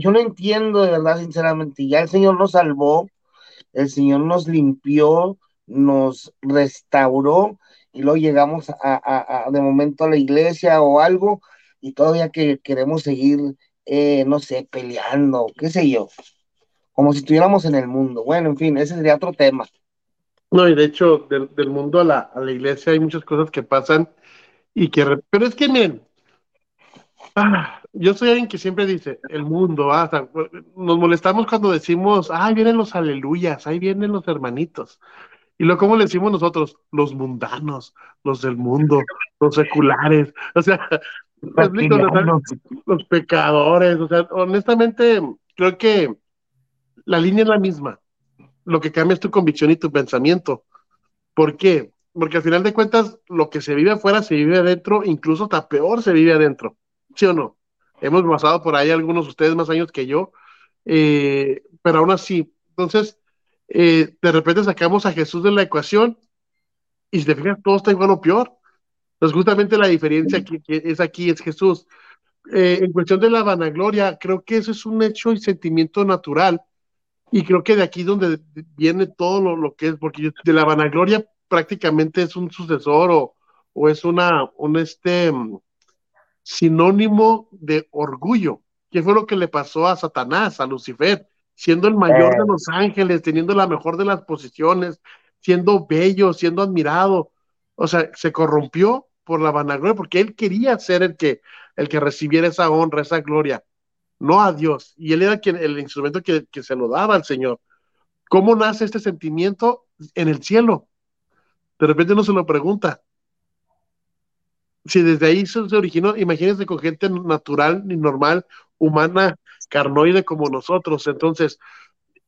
yo no entiendo de verdad, sinceramente. Ya el Señor nos salvó, el Señor nos limpió, nos restauró y luego llegamos a, de momento a la iglesia o algo y todavía que queremos seguir, eh, no sé, peleando, qué sé yo, como si estuviéramos en el mundo. Bueno, en fin, ese sería otro tema. No, y de hecho, del, mundo a la, a la, iglesia hay muchas cosas que pasan y que... Pero es que, miren, ah, yo soy alguien que siempre dice, el mundo, ah, nos molestamos cuando decimos, ahí vienen los aleluyas, ahí vienen los hermanitos. Y luego, ¿cómo le decimos nosotros? Los mundanos, los del mundo, los seculares, o sea, los pecadores, o sea, honestamente, creo que la línea es la misma lo que cambia es tu convicción y tu pensamiento. ¿Por qué? Porque al final de cuentas, lo que se vive afuera se vive adentro, incluso hasta peor se vive adentro. ¿Sí o no? Hemos pasado por ahí algunos de ustedes más años que yo, eh, pero aún así, entonces, eh, de repente sacamos a Jesús de la ecuación y si te fijas, todo está igual o peor. Entonces, justamente la diferencia que, es aquí es Jesús. Eh, en cuestión de la vanagloria, creo que eso es un hecho y sentimiento natural y creo que de aquí donde viene todo lo, que es, porque de la vanagloria prácticamente es un sucesor o, o es una, un este sinónimo de orgullo. ¿Qué fue lo que le pasó a Satanás, a Lucifer? Siendo el mayor de eh. los ángeles, teniendo la mejor de las posiciones, siendo bello, siendo admirado. O sea, se corrompió por la vanagloria, porque él quería ser el que, el que recibiera esa honra, esa gloria no a Dios. Y él era quien, el instrumento que, se lo daba al Señor. ¿Cómo nace este sentimiento en el cielo? De repente uno se lo pregunta. Si desde ahí se, originó, imagínense con gente natural y normal, humana, carnoide como nosotros. Entonces,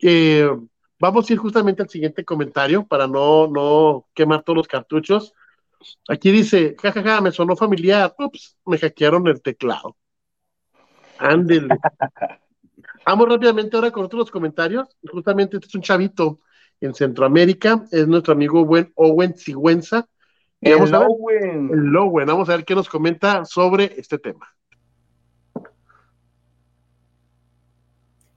eh, vamos a ir justamente al siguiente comentario para no, no quemar todos los cartuchos. Aquí dice, jajaja, me sonó familiar. Ups, me hackearon el teclado. Ándele. Vamos rápidamente ahora con otros comentarios. Justamente este es un chavito en Centroamérica, es nuestro amigo buen Owen Sigüenza. El Owen. el Owen. Vamos a ver qué nos comenta sobre este tema.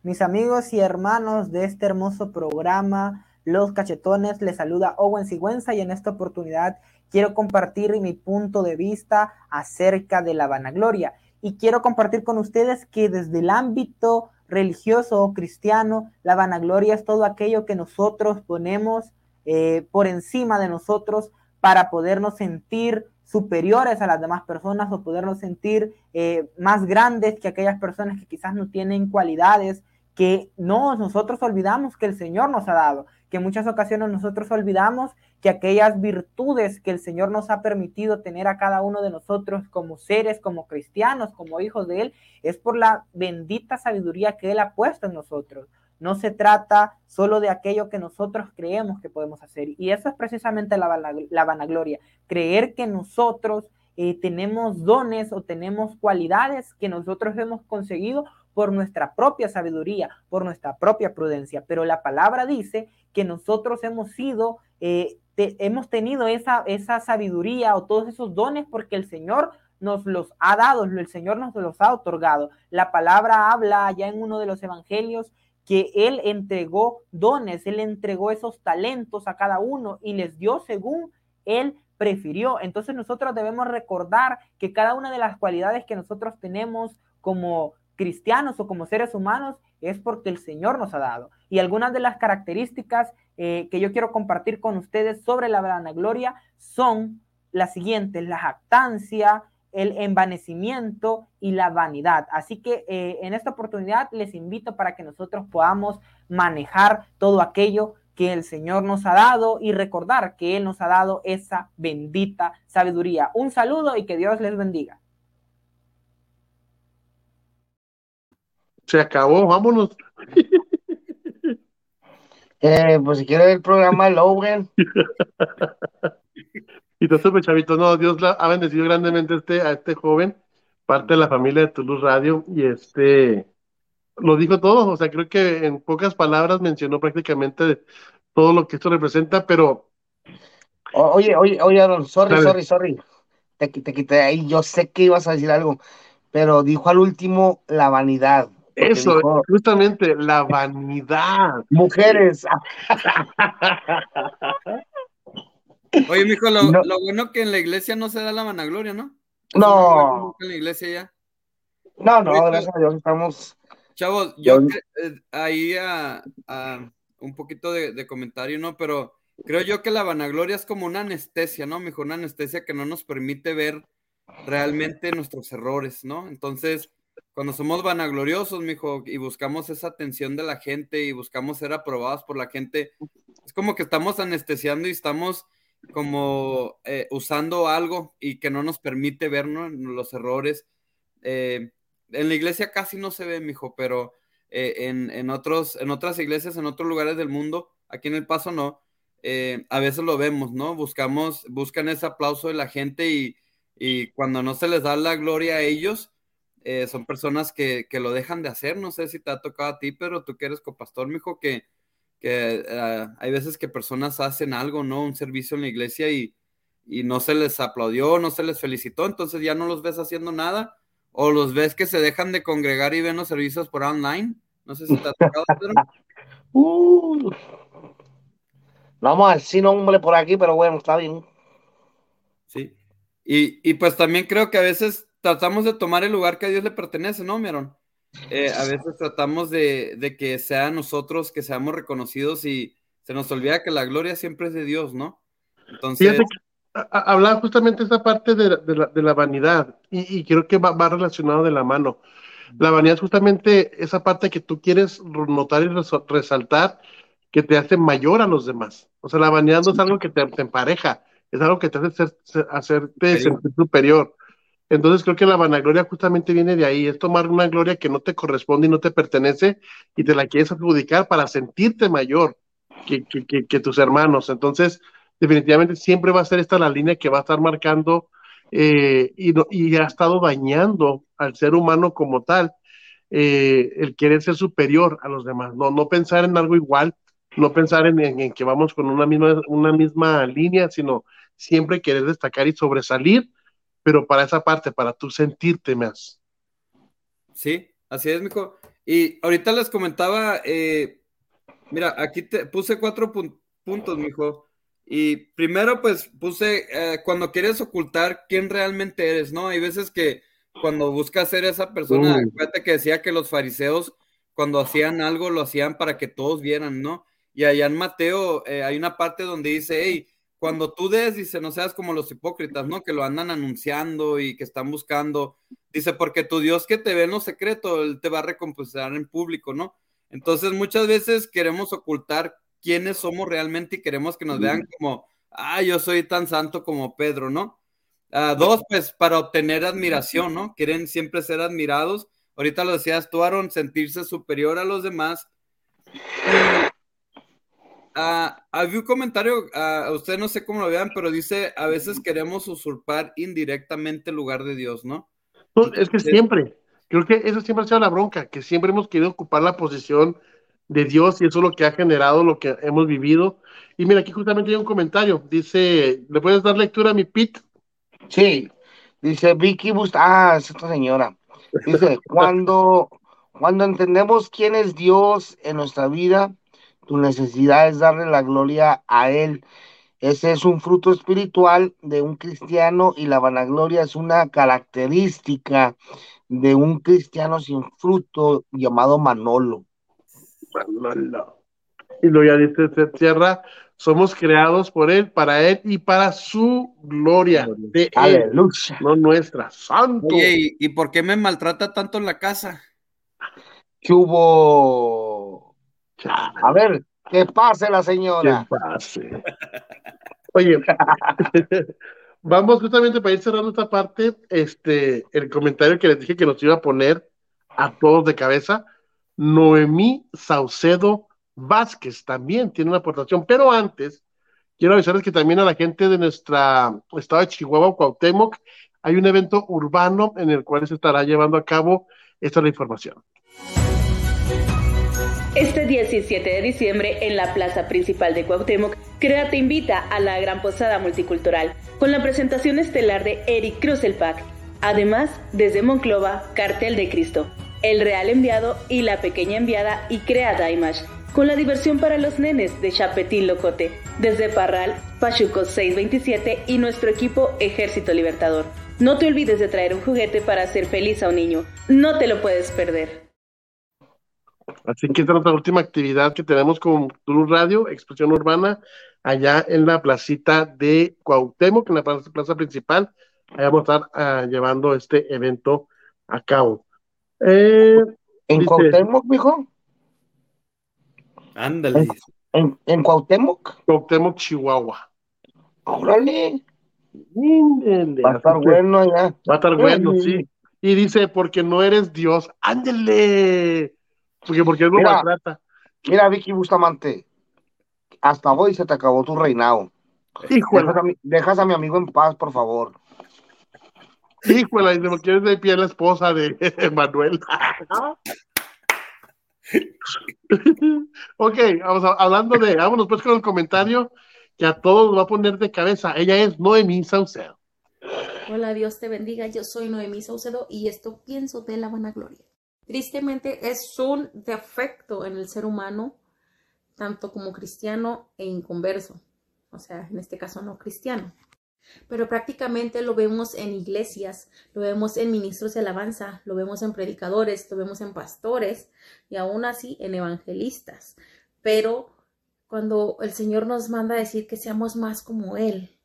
Mis amigos y hermanos de este hermoso programa, Los Cachetones, les saluda Owen Sigüenza y en esta oportunidad quiero compartir mi punto de vista acerca de la vanagloria. Y quiero compartir con ustedes que desde el ámbito religioso o cristiano, la vanagloria es todo aquello que nosotros ponemos eh, por encima de nosotros para podernos sentir superiores a las demás personas o podernos sentir eh, más grandes que aquellas personas que quizás no tienen cualidades que no nosotros olvidamos que el Señor nos ha dado, que en muchas ocasiones nosotros olvidamos que aquellas virtudes que el Señor nos ha permitido tener a cada uno de nosotros como seres, como cristianos, como hijos de Él, es por la bendita sabiduría que Él ha puesto en nosotros. No se trata solo de aquello que nosotros creemos que podemos hacer. Y eso es precisamente la, vanagloria, creer que nosotros eh, tenemos dones o tenemos cualidades que nosotros hemos conseguido por nuestra propia sabiduría, por nuestra propia prudencia. Pero la palabra dice que nosotros hemos sido eh, hemos tenido esa, esa sabiduría o todos esos dones porque el Señor nos los ha dado, el Señor nos los ha otorgado. La palabra habla allá en uno de los evangelios que Él entregó dones, Él entregó esos talentos a cada uno y les dio según Él prefirió. Entonces nosotros debemos recordar que cada una de las cualidades que nosotros tenemos como cristianos o como seres humanos es porque el Señor nos ha dado. Y algunas de las características eh, que yo quiero compartir con ustedes sobre la vanagloria son las siguientes, la jactancia, el envanecimiento y la vanidad. Así que eh, en esta oportunidad les invito para que nosotros podamos manejar todo aquello que el Señor nos ha dado y recordar que Él nos ha dado esa bendita sabiduría. Un saludo y que Dios les bendiga. Se acabó, vámonos. Eh, pues si quiere el programa Logan. y te supe, chavito, no, Dios ha bendecido grandemente este, a este joven, parte de la familia de Toulouse Radio, y este lo dijo todo, o sea, creo que en pocas palabras mencionó prácticamente todo lo que esto representa, pero... oye, oye, oye, sorry, sorry, sorry, te, te quité ahí, yo sé que ibas a decir algo, pero dijo al último la vanidad. Eso, justamente, la vanidad. Mujeres. Oye, mijo, lo, lo, bueno que en la iglesia no se da la vanagloria, ¿no? No. En la iglesia ya. No, no, gracias a Dios estamos. Chavos, yo eh, ahí a, un poquito de, de, comentario, ¿no? Pero creo yo que la vanagloria es como una anestesia, ¿no? Mejor una anestesia que no nos permite ver realmente nuestros errores, ¿no? Entonces, cuando somos vanagloriosos, mijo, y buscamos esa atención de la gente y buscamos ser aprobados por la gente, es como que estamos anestesiando y estamos como eh, usando algo y que no nos permite ver los errores. Eh, en la iglesia casi no se ve, mijo, pero eh, en, otros, en otras iglesias, en otros lugares del mundo, aquí en El Paso no, a veces lo vemos, ¿no? Buscamos, buscan ese aplauso de la gente y, y cuando no se les da la gloria a ellos, eh, son personas que, lo dejan de hacer. No sé si te ha tocado a ti, pero tú que eres copastor, mijo, que, que eh, hay veces que personas hacen algo, ¿no? Un servicio en la iglesia y, no se les aplaudió, no se les felicitó, entonces ya no los ves haciendo nada, o los ves que se dejan de congregar y ven los servicios por online. No sé si te ha tocado, Pedro. uh, vamos a decir nombre por aquí, pero bueno, está bien. Sí. Y, y pues también creo que a veces tratamos de tomar el lugar que a Dios le pertenece, ¿no, Miron? Eh, a veces tratamos de, que sea nosotros, que seamos reconocidos y se nos olvida que la gloria siempre es de Dios, ¿no? Entonces... Hablaba justamente esa parte de, la, vanidad y, creo que va, relacionado de la mano. La vanidad es justamente esa parte que tú quieres notar y resaltar que te hace mayor a los demás. O sea, la vanidad no es algo que te, empareja, es algo que te hace ser, hacerte sentir superior. Entonces creo que la vanagloria justamente viene de ahí, es tomar una gloria que no te corresponde y no te pertenece y te la quieres adjudicar para sentirte mayor que, tus hermanos. Entonces, definitivamente siempre va a ser esta la línea que va a estar marcando eh, y, y, ha estado dañando al ser humano como tal, eh, el querer ser superior a los demás, no, no pensar en algo igual, no pensar en, en que vamos con una misma, una misma línea, sino siempre querer destacar y sobresalir pero para esa parte, para tú sentirte más. Sí, así es, mijo. Y ahorita les comentaba, eh, mira, aquí te puse cuatro puntos, mijo. Y primero, pues puse eh, cuando quieres ocultar quién realmente eres, ¿no? Hay veces que cuando buscas ser esa persona, fíjate que decía que los fariseos, cuando hacían algo, lo hacían para que todos vieran, ¿no? Y allá en Mateo eh, hay una parte donde dice, hey, cuando tú des, dice, no seas como los hipócritas, ¿no? Que lo andan anunciando y que están buscando. Dice, porque tu Dios que te ve en lo secreto, Él te va a recompensar en público, ¿no? Entonces muchas veces queremos ocultar quiénes somos realmente y queremos que nos vean como, ah, yo soy tan santo como Pedro, ¿no? Ah, dos, pues para obtener admiración, ¿no? Quieren siempre ser admirados. Ahorita lo decías tú, Aaron, sentirse superior a los demás. Ah, había un comentario, uh, usted no sé cómo lo vean, pero dice, a veces queremos usurpar indirectamente el lugar de Dios, ¿no? es que siempre, creo que eso siempre ha sido la bronca, que siempre hemos querido ocupar la posición de Dios y eso es lo que ha generado lo que hemos vivido. Y mira, aquí justamente hay un comentario, dice, ¿le puedes dar lectura a mi Pit? Sí, dice Vicky Bust, ah, es esta señora. Dice, cuando, cuando entendemos quién es Dios en nuestra vida, tu necesidad es darle la gloria a Él. Ese es un fruto espiritual de un cristiano y la vanagloria es una característica de un cristiano sin fruto llamado Manolo. Manolo. Y luego ya dice, se cierra Somos creados por Él, para Él y para su gloria. De Él, Aleluya. no nuestra. Santo. Oye, ¿y, y por qué me maltrata tanto en la casa? ¿Qué hubo? A ver, que pase la que señora. pase. Oye, vamos justamente para ir cerrando esta parte, este, el comentario que les dije que nos iba a poner a todos de cabeza. Noemí Saucedo Vázquez también tiene una aportación, pero antes quiero avisarles que también a la gente de nuestra estado de Chihuahua, Cuauhtémoc, hay un evento urbano en el cual se estará llevando a cabo esta información. Este 17 de diciembre, en la plaza principal de Cuauhtémoc, Crea te invita a la gran posada multicultural con la presentación estelar de Eric Kruselpack. Además, desde Monclova, Cartel de Cristo, El Real Enviado y La Pequeña Enviada y Crea Daimash, con la diversión para los nenes de Chapetín Locote, desde Parral, Pachuco 627 y nuestro equipo Ejército Libertador. No te olvides de traer un juguete para hacer feliz a un niño. No te lo puedes perder. Así que esta es nuestra última actividad que tenemos con Tulu Radio, Expresión Urbana, allá en la placita de Cuauhtémoc, en la plaza, plaza principal. Allá vamos a estar ah, llevando este evento a cabo. Eh, ¿En Dice- Cuauhtémoc, mijo? Ándale. ¿En, en Cuauhtémoc? Cuauhtémoc, Chihuahua. Órale, va a estar que bueno allá. Va a estar bueno, sí. Y dice, porque no eres Dios, ándele. Porque, porque él lo Mira. maltrata. Mira, Vicky Bustamante, hasta hoy se te acabó tu reinado. Híjole, Dejas a, mi, dejas a mi amigo en paz, por favor. híjole, dice, porque eres de pie la esposa de Manuel. ok, vamos a- hablando de, vámonos pues con el comentario que a todos nos va a poner de cabeza. Ella es Noemí Saucedo. Hola, Dios te bendiga. Yo soy Noemí Saucedo y esto pienso de la vanagloria. Tristemente es un defecto en el ser humano, tanto como cristiano e inconverso. O sea, en este caso no cristiano. Pero prácticamente lo vemos en iglesias, lo vemos en ministros de alabanza, lo vemos en predicadores, lo vemos en pastores y aún así en evangelistas. Pero cuando el Señor nos manda a decir que seamos más como Él,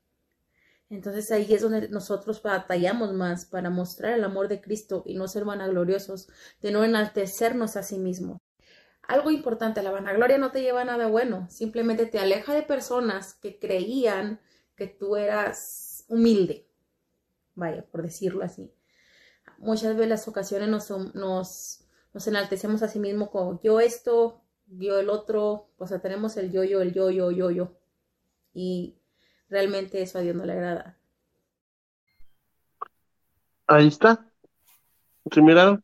entonces ahí es donde nosotros batallamos más para mostrar el amor de Cristo y no ser vanagloriosos, de no enaltecernos a sí mismos. Algo importante, la vanagloria no te lleva a nada bueno, simplemente te aleja de personas que creían que tú eras humilde, vaya, por decirlo así. Muchas de las ocasiones nos, nos, nos enaltecemos a sí mismos como yo esto, yo el otro, o sea, tenemos el yo, yo, el yo, yo, yo, yo. Y realmente eso a Dios no le agrada. Ahí está. ¿Se miraron?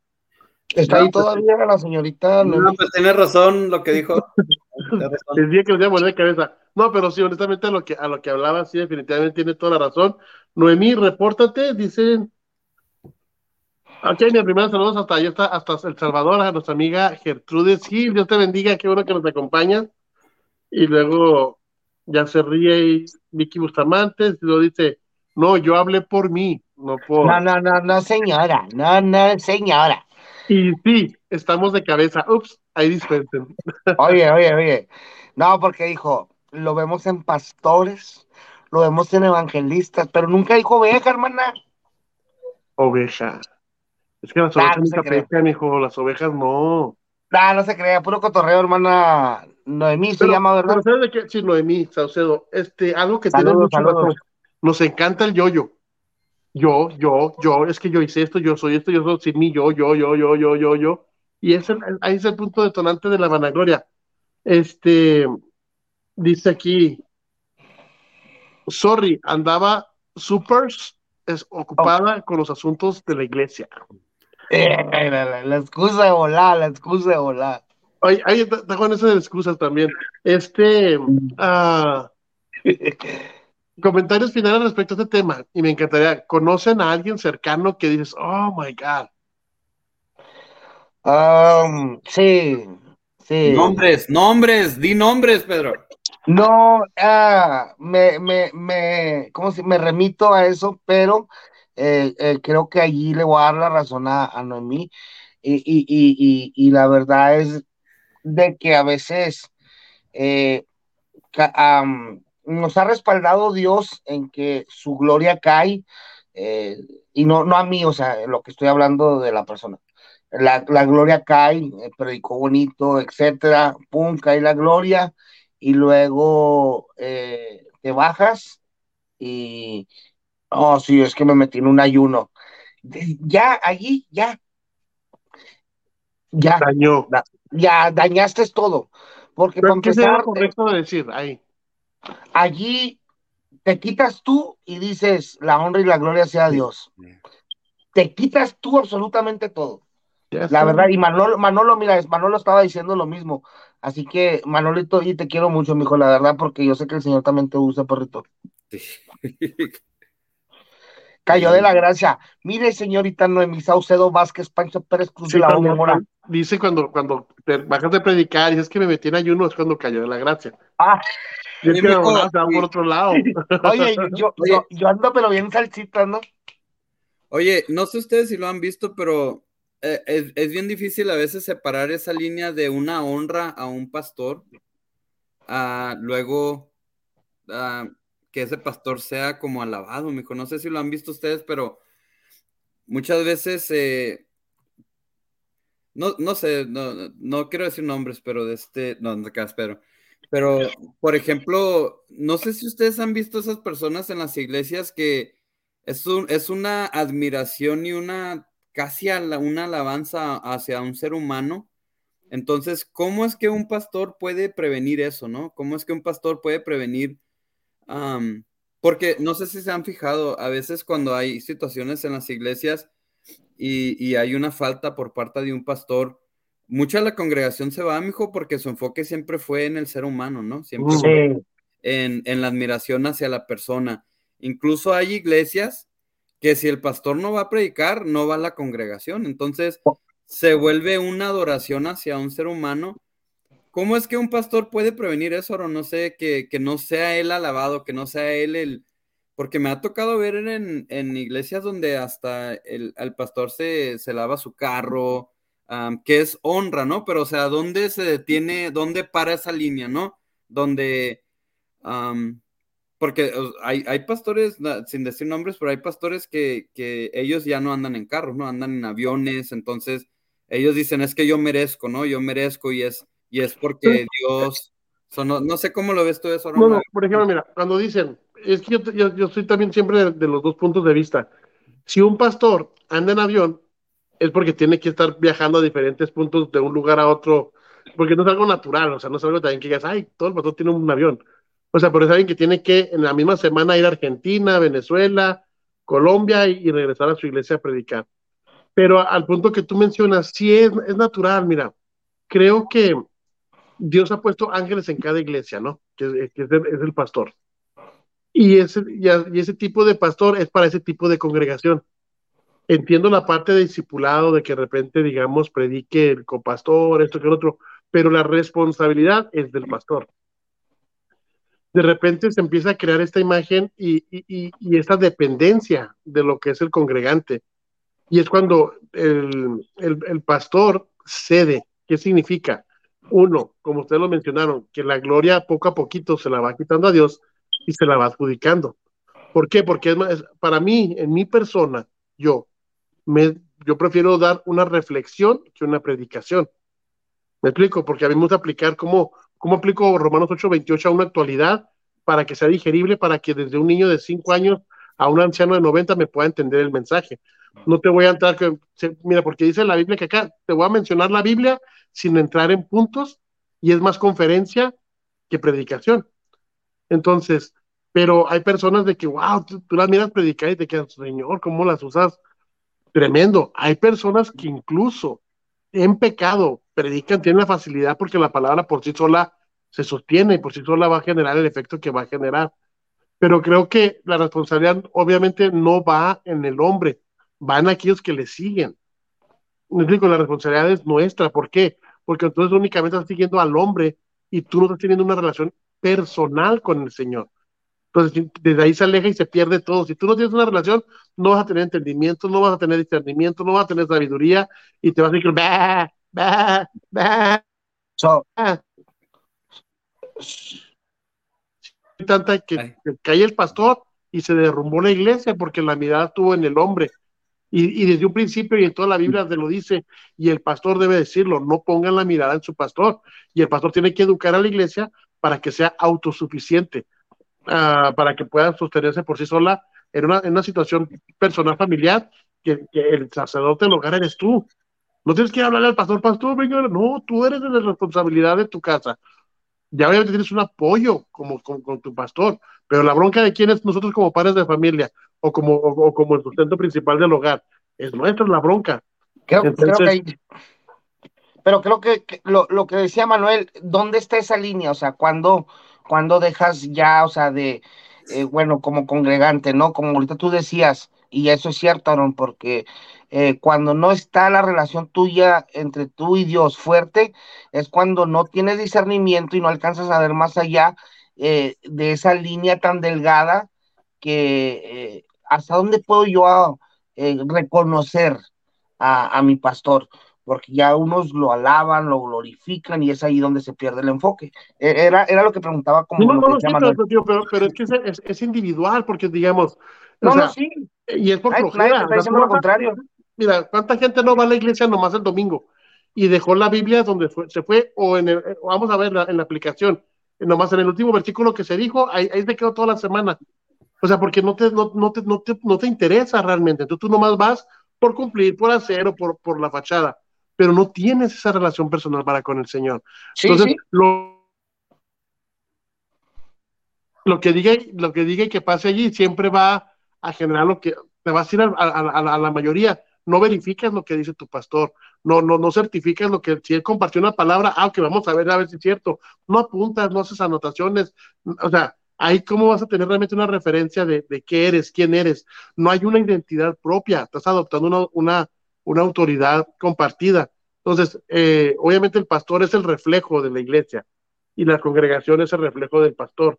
Está No, ahí pues, todavía la señorita. No, Noemí? pues tiene razón lo que dijo. El día que les voy a de cabeza. No, pero sí, honestamente a lo que, a lo que hablaba, sí, definitivamente tiene toda la razón. Noemí, repórtate, dicen. Ok, mi primera saludos hasta allá está, hasta El Salvador, a nuestra amiga Gertrudes Gil, Dios te bendiga, qué bueno que nos acompañas. Y luego ya se ríe y Vicky Bustamante, y lo dice, no, yo hablé por mí, no por. No, no, no, no, señora. No, no, señora. Y sí, estamos de cabeza. Ups, ahí dispensen. Oye, oye, oye. No, porque dijo, lo vemos en pastores, lo vemos en evangelistas, pero nunca dijo oveja, hermana. Oveja. Es que las Ah, ovejas nunca pescan, hijo, las ovejas no. No, no se crea, puro cotorreo, hermana. Noemí se llama, ¿verdad? pero ¿sabes de qué? Sí, Noemí, Saucedo, este, algo que tiene Saludos, mucho saludos. razón. Nos encanta el yo-yo. Yo, yo, yo, es que yo hice esto, yo soy esto, yo soy sin mí, yo, yo, yo, yo, yo, yo, yo. Y ese, ahí es el punto detonante de la vanagloria. Este, dice aquí, sorry, andaba supers es ocupada con los asuntos de la iglesia. Eh, la, la- la excusa de volar, la excusa de volar. Oye, ahí está está con esas excusas también. Este, ah, comentarios finales respecto a este tema, y me encantaría, ¿conocen a alguien cercano que dices, oh my God? Um, sí, sí. Nombres, nombres, di nombres, Pedro. No, ah, me, me, me, ¿cómo se, me remito a eso, pero eh, eh, creo que allí le voy a dar la razón a, a Noemí y, y, y, y, y la verdad es de que a veces eh, nos ha respaldado Dios en que su gloria cae, eh, y no, no a mí, o sea, lo que estoy hablando de la persona. La, gloria cae, eh, predicó bonito, etcétera, pum, cae la gloria, y luego eh, te bajas y, oh, sí, es que me metí en un ayuno. Ya, allí, ya, ya. Ya dañaste todo. Porque para empezar, correcto decir ahí? Allí te quitas tú y dices, la honra y la gloria sea a Dios. Te quitas tú absolutamente todo. la verdad, y Manolo, Manolo, mira, Manolo estaba diciendo lo mismo. Así que, Manolito, y te quiero mucho, mijo, la verdad, porque yo sé que el Señor también te usa, perrito. Cayó de la gracia. Mire, señorita Noemí Saucedo Vázquez, Pancho Pérez Cruz de la Mora. Dice cuando, cuando te bajas de predicar y dices que me metí en ayuno, es cuando cayó de la gracia. Ah, y es que por otro lado. Oye, yo, yo, ando pero bien salsita, ¿no? Oye, no sé ustedes si lo han visto, pero eh, es, bien difícil a veces separar esa línea de una honra a un pastor a luego que ese pastor sea como alabado, mijo. No sé si lo han visto ustedes, pero muchas veces, eh, no, no sé, no, no, quiero decir nombres, pero de este, no, no acá, pero pero, por ejemplo, no sé si ustedes han visto esas personas en las iglesias que es, un, es una admiración y una casi una alabanza hacia un ser humano. Entonces, ¿cómo es que un pastor puede prevenir eso, no? ¿Cómo es que un pastor puede prevenir? porque no sé si se han fijado, a veces cuando hay situaciones en las iglesias y, y hay una falta por parte de un pastor, mucha de la congregación se va, mijo, porque su enfoque siempre fue en el ser humano, ¿no? Siempre en, en, la admiración hacia la persona. Incluso hay iglesias que si el pastor no va a predicar, no va a la congregación. Entonces oh. se vuelve una adoración hacia un ser humano. ¿Cómo es que un pastor puede prevenir eso? O no sé, que, que no sea él alabado, que no sea él el... Porque me ha tocado ver en, en iglesias donde hasta el, el pastor se, se lava su carro, que es honra, ¿no? Pero, o sea, ¿dónde se detiene, dónde para esa línea, ¿no? Donde, porque hay, hay, pastores, sin decir nombres, pero hay pastores que, que, ellos ya no andan en carros, ¿no? Andan en aviones, entonces ellos dicen, es que yo merezco, ¿no? Yo merezco y es, y es porque Dios, no, no, sé cómo lo ves tú eso. No, no, por ejemplo, mira, cuando dicen, es que yo, yo, yo soy también siempre de los dos puntos de vista. Si un pastor anda en avión, es porque tiene que estar viajando a diferentes puntos de un lugar a otro, porque no es algo natural, o sea, no es algo también que digas, ay, todo el pastor tiene un avión. O sea, pero es alguien que tiene que en la misma semana ir a Argentina, Venezuela, Colombia y, regresar a su iglesia a predicar. Pero al punto que tú mencionas, sí es, es natural, mira, creo que Dios ha puesto ángeles en cada iglesia, ¿no? Que, es, el, pastor. Y ese, y ese tipo de pastor es para ese tipo de congregación entiendo la parte de discipulado, de que de repente, digamos, predique el copastor, esto que el otro, pero la responsabilidad es del pastor. De repente se empieza a crear esta imagen y, y, esta dependencia de lo que es el congregante. Y es cuando el, el, el pastor cede. ¿Qué significa? Uno, como ustedes lo mencionaron, que la gloria poco a poquito se la va quitando a Dios y se la va adjudicando. ¿Por qué? Porque es más, para mí, en mi persona, yo, yo prefiero dar una reflexión que una predicación. Me explico, porque a mí me gusta aplicar cómo, cómo aplico Romanos 8:28 a una actualidad para que sea digerible, para que desde un niño de 5 años a un anciano de 90 me pueda entender el mensaje. No te voy a entrar, que, mira, porque dice la Biblia que acá te voy a mencionar la Biblia sin entrar en puntos y es más conferencia que predicación. Entonces, pero hay personas de que, wow, tú, las miras predicar y te quedas, Señor, ¿cómo las usas? Tremendo. Hay personas que incluso en pecado predican, tienen la facilidad porque la palabra por sí sola se sostiene y por sí sola va a generar el efecto que va a generar. Pero creo que la responsabilidad obviamente no va en el hombre, va en aquellos que le siguen. Digo, la responsabilidad es nuestra. ¿Por qué? Porque entonces únicamente estás siguiendo al hombre y tú no estás teniendo una relación personal con el Señor. Entonces, desde ahí se aleja y se pierde todo. Si tú no tienes una relación, no vas a tener entendimiento, no vas a tener discernimiento, no vas a tener sabiduría y te vas a decir, bah, bah, bah. So, tanta que, que cae el pastor y se derrumbó la iglesia porque la mirada estuvo en el hombre. Y, y, desde un principio y en toda la Biblia se lo dice, y el pastor debe decirlo, no pongan la mirada en su pastor. Y el pastor tiene que educar a la iglesia para que sea autosuficiente, uh, para que pueda sostenerse por sí sola en una, en una situación personal familiar, que, que, el sacerdote del hogar eres tú. No tienes que hablarle al pastor, pastor, venga, no, tú eres de la responsabilidad de tu casa. Ya obviamente tienes un apoyo como, con, con tu pastor, pero la bronca de quién es nosotros como padres de familia o como, o, o como el sustento principal del hogar. Es nuestra la bronca. Creo, Entonces, creo que hay, pero creo que, lo, lo, que decía Manuel, ¿dónde está esa línea? O sea, cuando, cuando dejas ya, o sea, de, eh, bueno, como congregante, ¿no? Como ahorita tú decías, y eso es cierto, Aaron, porque eh, cuando no está la relación tuya entre tú y Dios fuerte, es cuando no tienes discernimiento y no alcanzas a ver más allá eh, de esa línea tan delgada que hasta dónde puedo yo reconocer a, a, mi pastor, porque ya unos lo alaban, lo glorifican y es ahí donde se pierde el enfoque. E, era, era lo que preguntaba como... No, no, no, sí, pero, tío, pero, pero, es que es, es, es, individual, porque digamos... No, sea, no, sí. Y es por Ay, flojera. Está diciendo lo contrario. Mira, ¿cuánta gente no va a la iglesia nomás el domingo? Y dejó la Biblia donde fue, se fue, o en el, vamos a ver la, en la aplicación, nomás en el último versículo que se dijo, ahí, ahí se quedó toda la semana. O sea, porque no te, no, no, te, no, te, no te interesa realmente. Entonces tú nomás vas por cumplir, por hacer o por, por la fachada, pero no tienes esa relación personal para con el Señor. Sí, Entonces, sí. Lo, lo, que diga, lo que diga y que pase allí siempre va a generar lo que te vas a ir a, a, a, a la mayoría. No verificas lo que dice tu pastor, no, no, no certificas lo que, si él compartió una palabra, ah, que vamos a ver a ver si es cierto. No apuntas, no haces anotaciones, o sea, ahí cómo vas a tener realmente una referencia de, de, qué eres, quién eres. No hay una identidad propia, estás adoptando una, una, una autoridad compartida. Entonces, eh, obviamente el pastor es el reflejo de la iglesia y la congregación es el reflejo del pastor.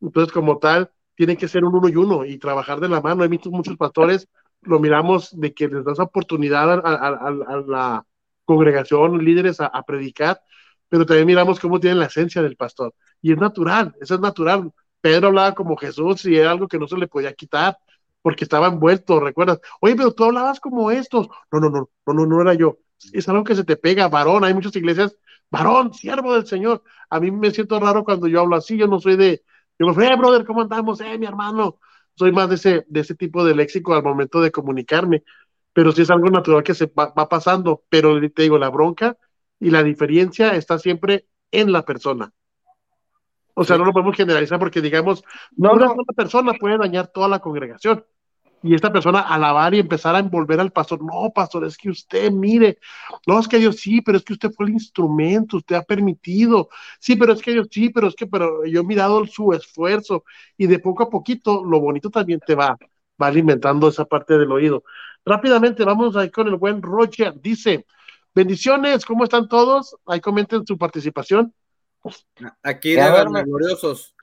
Entonces, como tal, tiene que ser un uno y uno y trabajar de la mano. He visto muchos pastores, lo miramos de que les das oportunidad a, a la congregación, líderes a, predicar, pero también miramos cómo tienen la esencia del pastor. Y es natural, eso es natural. Pedro hablaba como Jesús y era algo que no se le podía quitar porque estaba envuelto, ¿recuerdas? Oye, pero tú hablabas como estos. No, no, no, no, no, no era yo. Es algo que se te pega, varón. Hay muchas iglesias, varón, siervo del Señor. A mí me siento raro cuando yo hablo así. Yo no soy de, digo, eh, brother, ¿cómo andamos? Eh, mi hermano. Soy más de ese, de ese tipo de léxico al momento de comunicarme. Pero sí es algo natural que se va, va pasando. Pero te digo, la bronca y la diferencia está siempre en la persona. O sea, no lo podemos generalizar porque, digamos, no, una no. persona puede dañar toda la congregación. Y esta persona alabar y empezar a envolver al pastor, no, pastor, es que usted, mire, no, es que Dios sí, pero es que usted fue el instrumento, usted ha permitido, sí, pero es que Dios sí, pero es que, pero yo he mirado su esfuerzo y de poco a poquito lo bonito también te va, va alimentando esa parte del oído. Rápidamente, vamos ahí con el buen Roger, dice, bendiciones, ¿cómo están todos? Ahí comenten su participación. Aquí de duerman, gloriosos.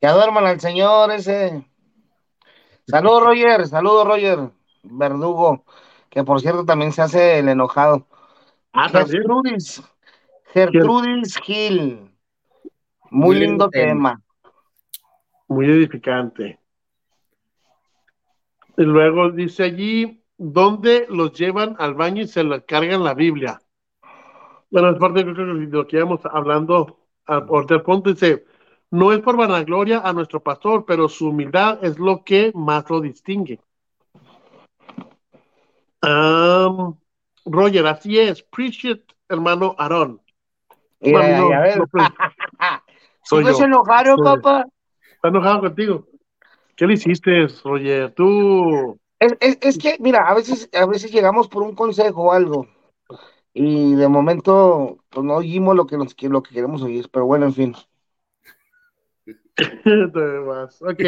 Que duerman al Señor ese. Saludos, Roger. Saludos, Roger. Verdugo. Que por cierto también se hace el enojado. Ah, Gertrudis. Gertrudis Gil. Muy, Muy lindo tema. Muy edificante. Y luego dice allí, ¿dónde los llevan al baño y se les cargan la Biblia? Bueno, es parte de lo que íbamos hablando el punto, dice, no es por vanagloria a nuestro pastor, pero su humildad es lo que más lo distingue. Um, Roger, así es, preach it, hermano Aarón. Bueno, no, a ver. No, soy enojaron, soy, papá? Está enojado contigo. ¿Qué le hiciste, Roger? Tú. Es, es, es que, mira, a veces, a veces llegamos por un consejo o algo y de momento pues no oímos lo que, nos, lo que queremos oír, pero bueno, en fin. ok.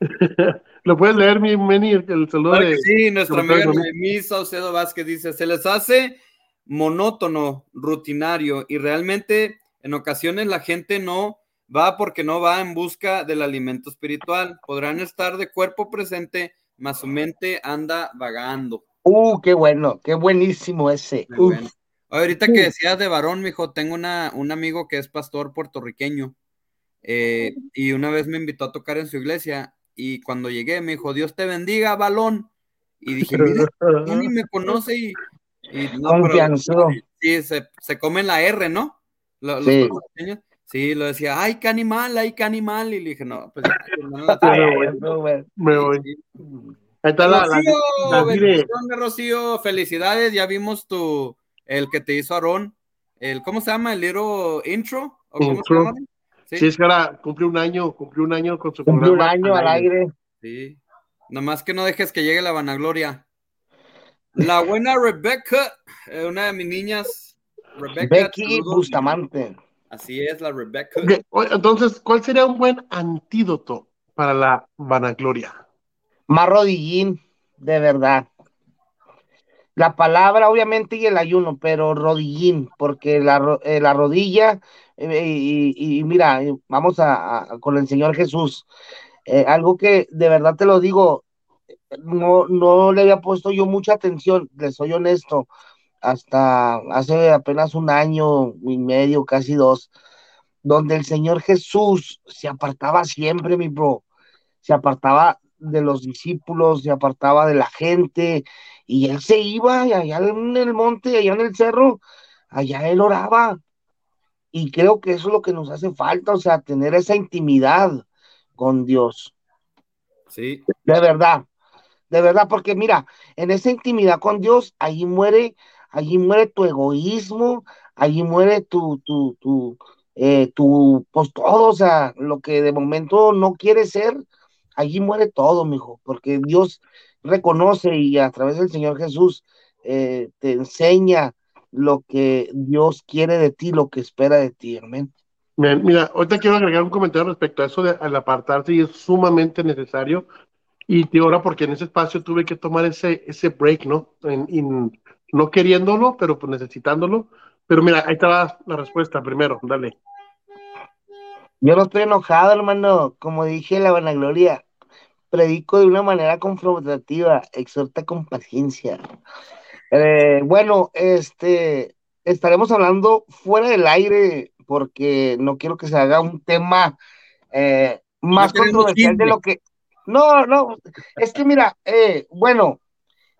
¿Lo puedes leer, mi Meni, el, el saludo de... Sí, nuestra amiga Noemí Saucedo Vázquez dice, se les hace monótono, rutinario, y realmente en ocasiones la gente no va porque no va en busca del alimento espiritual. Podrán estar de cuerpo presente, mas su mente anda vagando. Uh, qué bueno, qué buenísimo ese. Ahorita que decías de varón, mijo, tengo una, un amigo que es pastor puertorriqueño Eh, y una vez me invitó a tocar en su iglesia y cuando llegué me dijo, Dios te bendiga, balón. Y dije, mira, ni me conoce y, y no, pero, sí, se, se comen la R, ¿no? Los, sí. Los sí, lo decía, ay, qué animal, ay, qué animal. Y le dije, no, pues no la me voy. Ahí está Rocío, la, la, la Rocío, felicidades, ya vimos tu, el que te hizo Aarón, el, ¿cómo se llama? El little intro. ¿O cómo intro. se llama? Sí. sí, es que ahora cumplió un año, cumplió un año con su cumplió programa. un año al aire. Sí. Nomás que no dejes que llegue la vanagloria. La buena Rebecca, eh, una de mis niñas, Rebecca. Becky Bustamante. Así es, la Rebecca. Okay. Entonces, ¿cuál sería un buen antídoto para la vanagloria? Más rodillín, de verdad. La palabra, obviamente, y el ayuno, pero rodillín, porque la, eh, la rodilla, eh, y, mira, vamos a, con el Señor Jesús. Eh, algo que de verdad te lo digo, no, no le había puesto yo mucha atención, le soy honesto, hasta hace apenas un año y medio, casi dos, donde el Señor Jesús se apartaba siempre, mi bro, se apartaba de los discípulos, se apartaba de la gente, y él se iba y allá en el monte, allá en el cerro, allá él oraba. Y creo que eso es lo que nos hace falta, o sea, tener esa intimidad con Dios. Sí. De verdad, de verdad, porque mira, en esa intimidad con Dios, allí muere, allí muere tu egoísmo, allí muere tu, tu, tu, eh, tu, pues todo, o sea, lo que de momento no quieres ser, allí muere todo, mijo, porque Dios reconoce y a través del Señor Jesús eh, te enseña lo que Dios quiere de ti, lo que espera de ti, amén. Bien, mira, ahorita quiero agregar un comentario respecto a eso de al apartarse y es sumamente necesario. Y te ahora porque en ese espacio tuve que tomar ese, ese break, ¿no? En, en, no queriéndolo, pero pues necesitándolo. Pero mira, ahí te va la respuesta primero, dale. Yo no estoy enojado, hermano. Como dije la vanagloria, predico de una manera confrontativa, exhorta con paciencia. Eh, bueno, este, estaremos hablando fuera del aire porque no quiero que se haga un tema eh, más no controversial de lo que... No, no, es que mira, eh, bueno,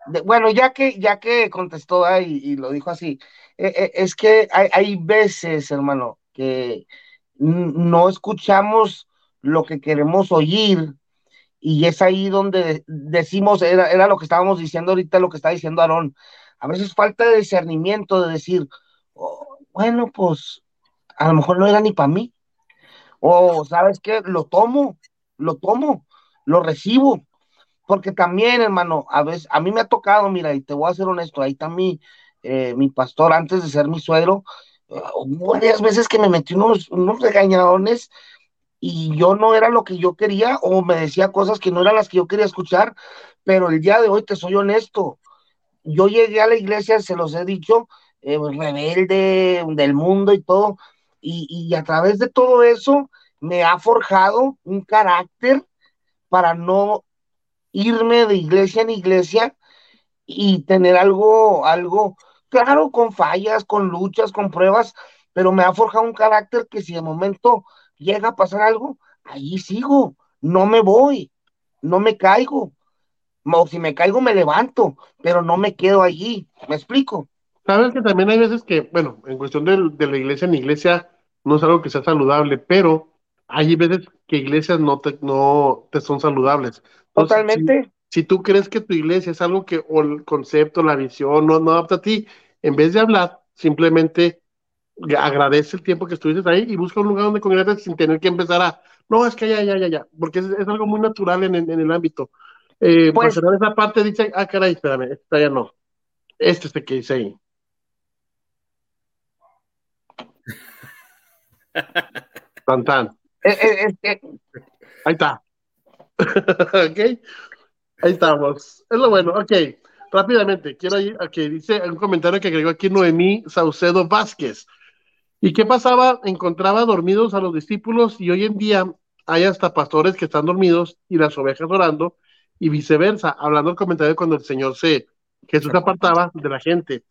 de, bueno, ya que, ya que contestó ahí y, lo dijo así, eh, es que hay, hay veces, hermano, que no escuchamos lo que queremos oír. Y es ahí donde decimos, era, era lo que estábamos diciendo ahorita, lo que está diciendo Aarón, a veces falta de discernimiento de decir, oh, bueno, pues a lo mejor no era ni para mí, o sabes qué, lo tomo, lo tomo, lo recibo, porque también, hermano, a veces, a mí me ha tocado, mira, y te voy a ser honesto, ahí está mi, eh, mi pastor antes de ser mi suegro, varias veces que me metí unos, unos regañadones y yo no era lo que yo quería o me decía cosas que no eran las que yo quería escuchar, pero el día de hoy te soy honesto. Yo llegué a la iglesia, se los he dicho, eh, rebelde del mundo y todo, y, y, a través de todo eso me ha forjado un carácter para no irme de iglesia en iglesia y tener algo, algo, claro, con fallas, con luchas, con pruebas, pero me ha forjado un carácter que si de momento llega a pasar algo, ahí sigo, no me voy, no me caigo. O si me caigo, me levanto, pero no me quedo allí. ¿Me explico? Sabes que también hay veces que, bueno, en cuestión de, de la iglesia en iglesia, no es algo que sea saludable, pero hay veces que iglesias no te, no te son saludables. Entonces, Totalmente. Si, si, tú crees que tu iglesia es algo que, o el concepto, la visión, no, no adapta a ti, en vez de hablar, simplemente agradece el tiempo que estuviste ahí y busca un lugar donde congregarte sin tener que empezar a, no, es que ya, ya, ya, ya, porque es, es algo muy natural en, en, en el ámbito. Eh, pues, esa parte dice, ah, caray, espérame, esta ya no. Este es el que dice ahí. tan, tan. Eh, eh, eh, ahí está. ok. Ahí estamos. Es lo bueno. Ok. Rápidamente, quiero ir a que dice un comentario que agregó aquí Noemí Saucedo Vázquez. ¿Y qué pasaba? Encontraba dormidos a los discípulos y hoy en día hay hasta pastores que están dormidos y las ovejas orando y viceversa, hablando el comentario cuando el Señor se, Jesús apartaba de la gente.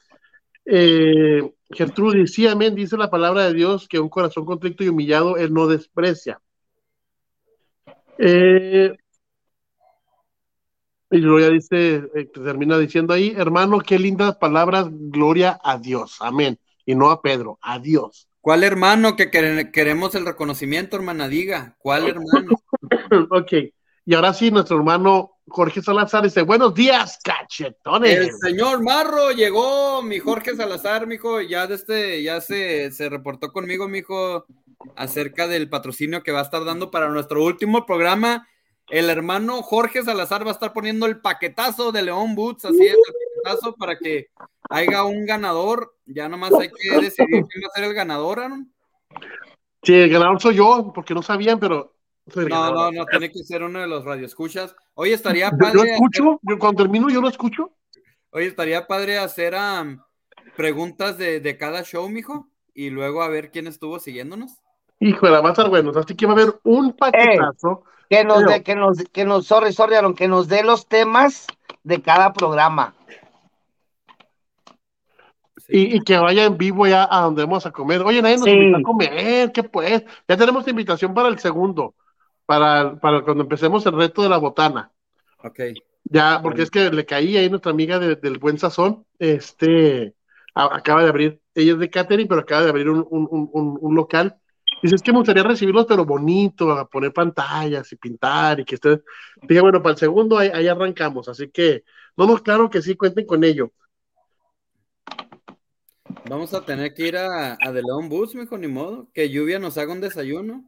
Eh, sí, amén, dice la palabra de Dios que un corazón contrito y humillado él no desprecia. Eh, y luego ya dice, eh, termina diciendo ahí, hermano, qué lindas palabras, gloria a Dios, amén. Y no a Pedro, a Dios. ¿Cuál hermano que quere- queremos el reconocimiento, hermana? Diga, ¿cuál hermano? ok, y ahora sí, nuestro hermano Jorge Salazar dice, buenos días, El cachetones. señor Marro llegó, mi Jorge Salazar, mijo, ya de este, ya se, se reportó conmigo, mijo, acerca del patrocinio que va a estar dando para nuestro último programa. El hermano Jorge Salazar va a estar poniendo el paquetazo de León Boots, así es, el paquetazo para que haya un ganador. Ya nomás hay que decidir quién va a ser el ganador, Aaron. Sí, el ganador soy yo, porque no sabían, pero No, no, no, tiene que ser uno de los radioescuchas. Hoy estaría Yo, yo padre. escucho, cuando termino yo lo escucho. Oye, estaría padre hacer am, preguntas de, de cada show, mijo, y luego a ver quién estuvo siguiéndonos. Híjole, va a estar bueno. Así que va a haber un paquetazo. Que nos, Pero- dé, que nos, que nos, sorry, sorry, Aaron, que nos dé los temas de cada programa. Y, y que vaya en vivo ya a donde vamos a comer. Oye, nadie nos Sí. invitó a comer, ¿qué pues? Ya tenemos invitación para el segundo, para, para cuando empecemos el reto de la botana. Ok. Ya, porque es que le caí ahí nuestra amiga de- del Buen Sazón, este, a- acaba de abrir, ella es de catering, pero acaba de abrir un, un, un- un- un local. Dice, es que me gustaría recibirlos, pero bonito, a poner pantallas y pintar y que esté. Dije, bueno, para el segundo ahí, ahí arrancamos, así que, no, no, claro que sí, cuenten con ello. Vamos a tener que ir a, a The León Bus, mijo, ni modo. Que lluvia nos haga un desayuno.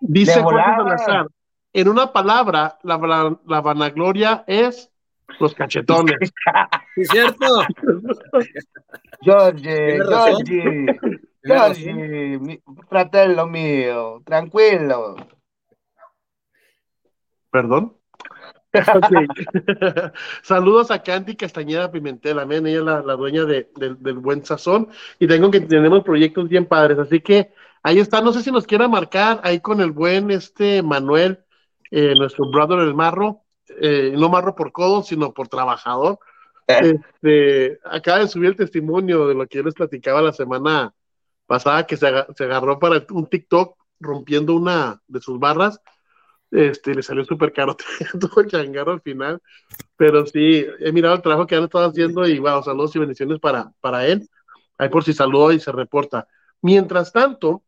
Dice De Jorge volada. Salazar, en una palabra, la, la vanagloria es los cachetones. Sí, cierto. George, Tiene mi fratello mío, tranquilo. Perdón. Saludos a Candy Castañeda Pimentel, amén. Ella es la, la dueña de- del- del buen sazón. Y tengo que tenemos proyectos bien padres. Así que ahí está. No sé si nos quiera marcar ahí con el buen este Manuel, eh, nuestro brother el marro. eh, no marro por codo, sino por trabajador. Este, acaba de subir el testimonio de lo que yo les platicaba la semana pasada, que se, aga- se agarró para un TikTok rompiendo una de sus barras este, le salió súper caro, tuvo que hangar al final, pero sí, he mirado el trabajo que han estado haciendo y wow, saludos y bendiciones para, para él, ahí por si saludó y se reporta. Mientras tanto,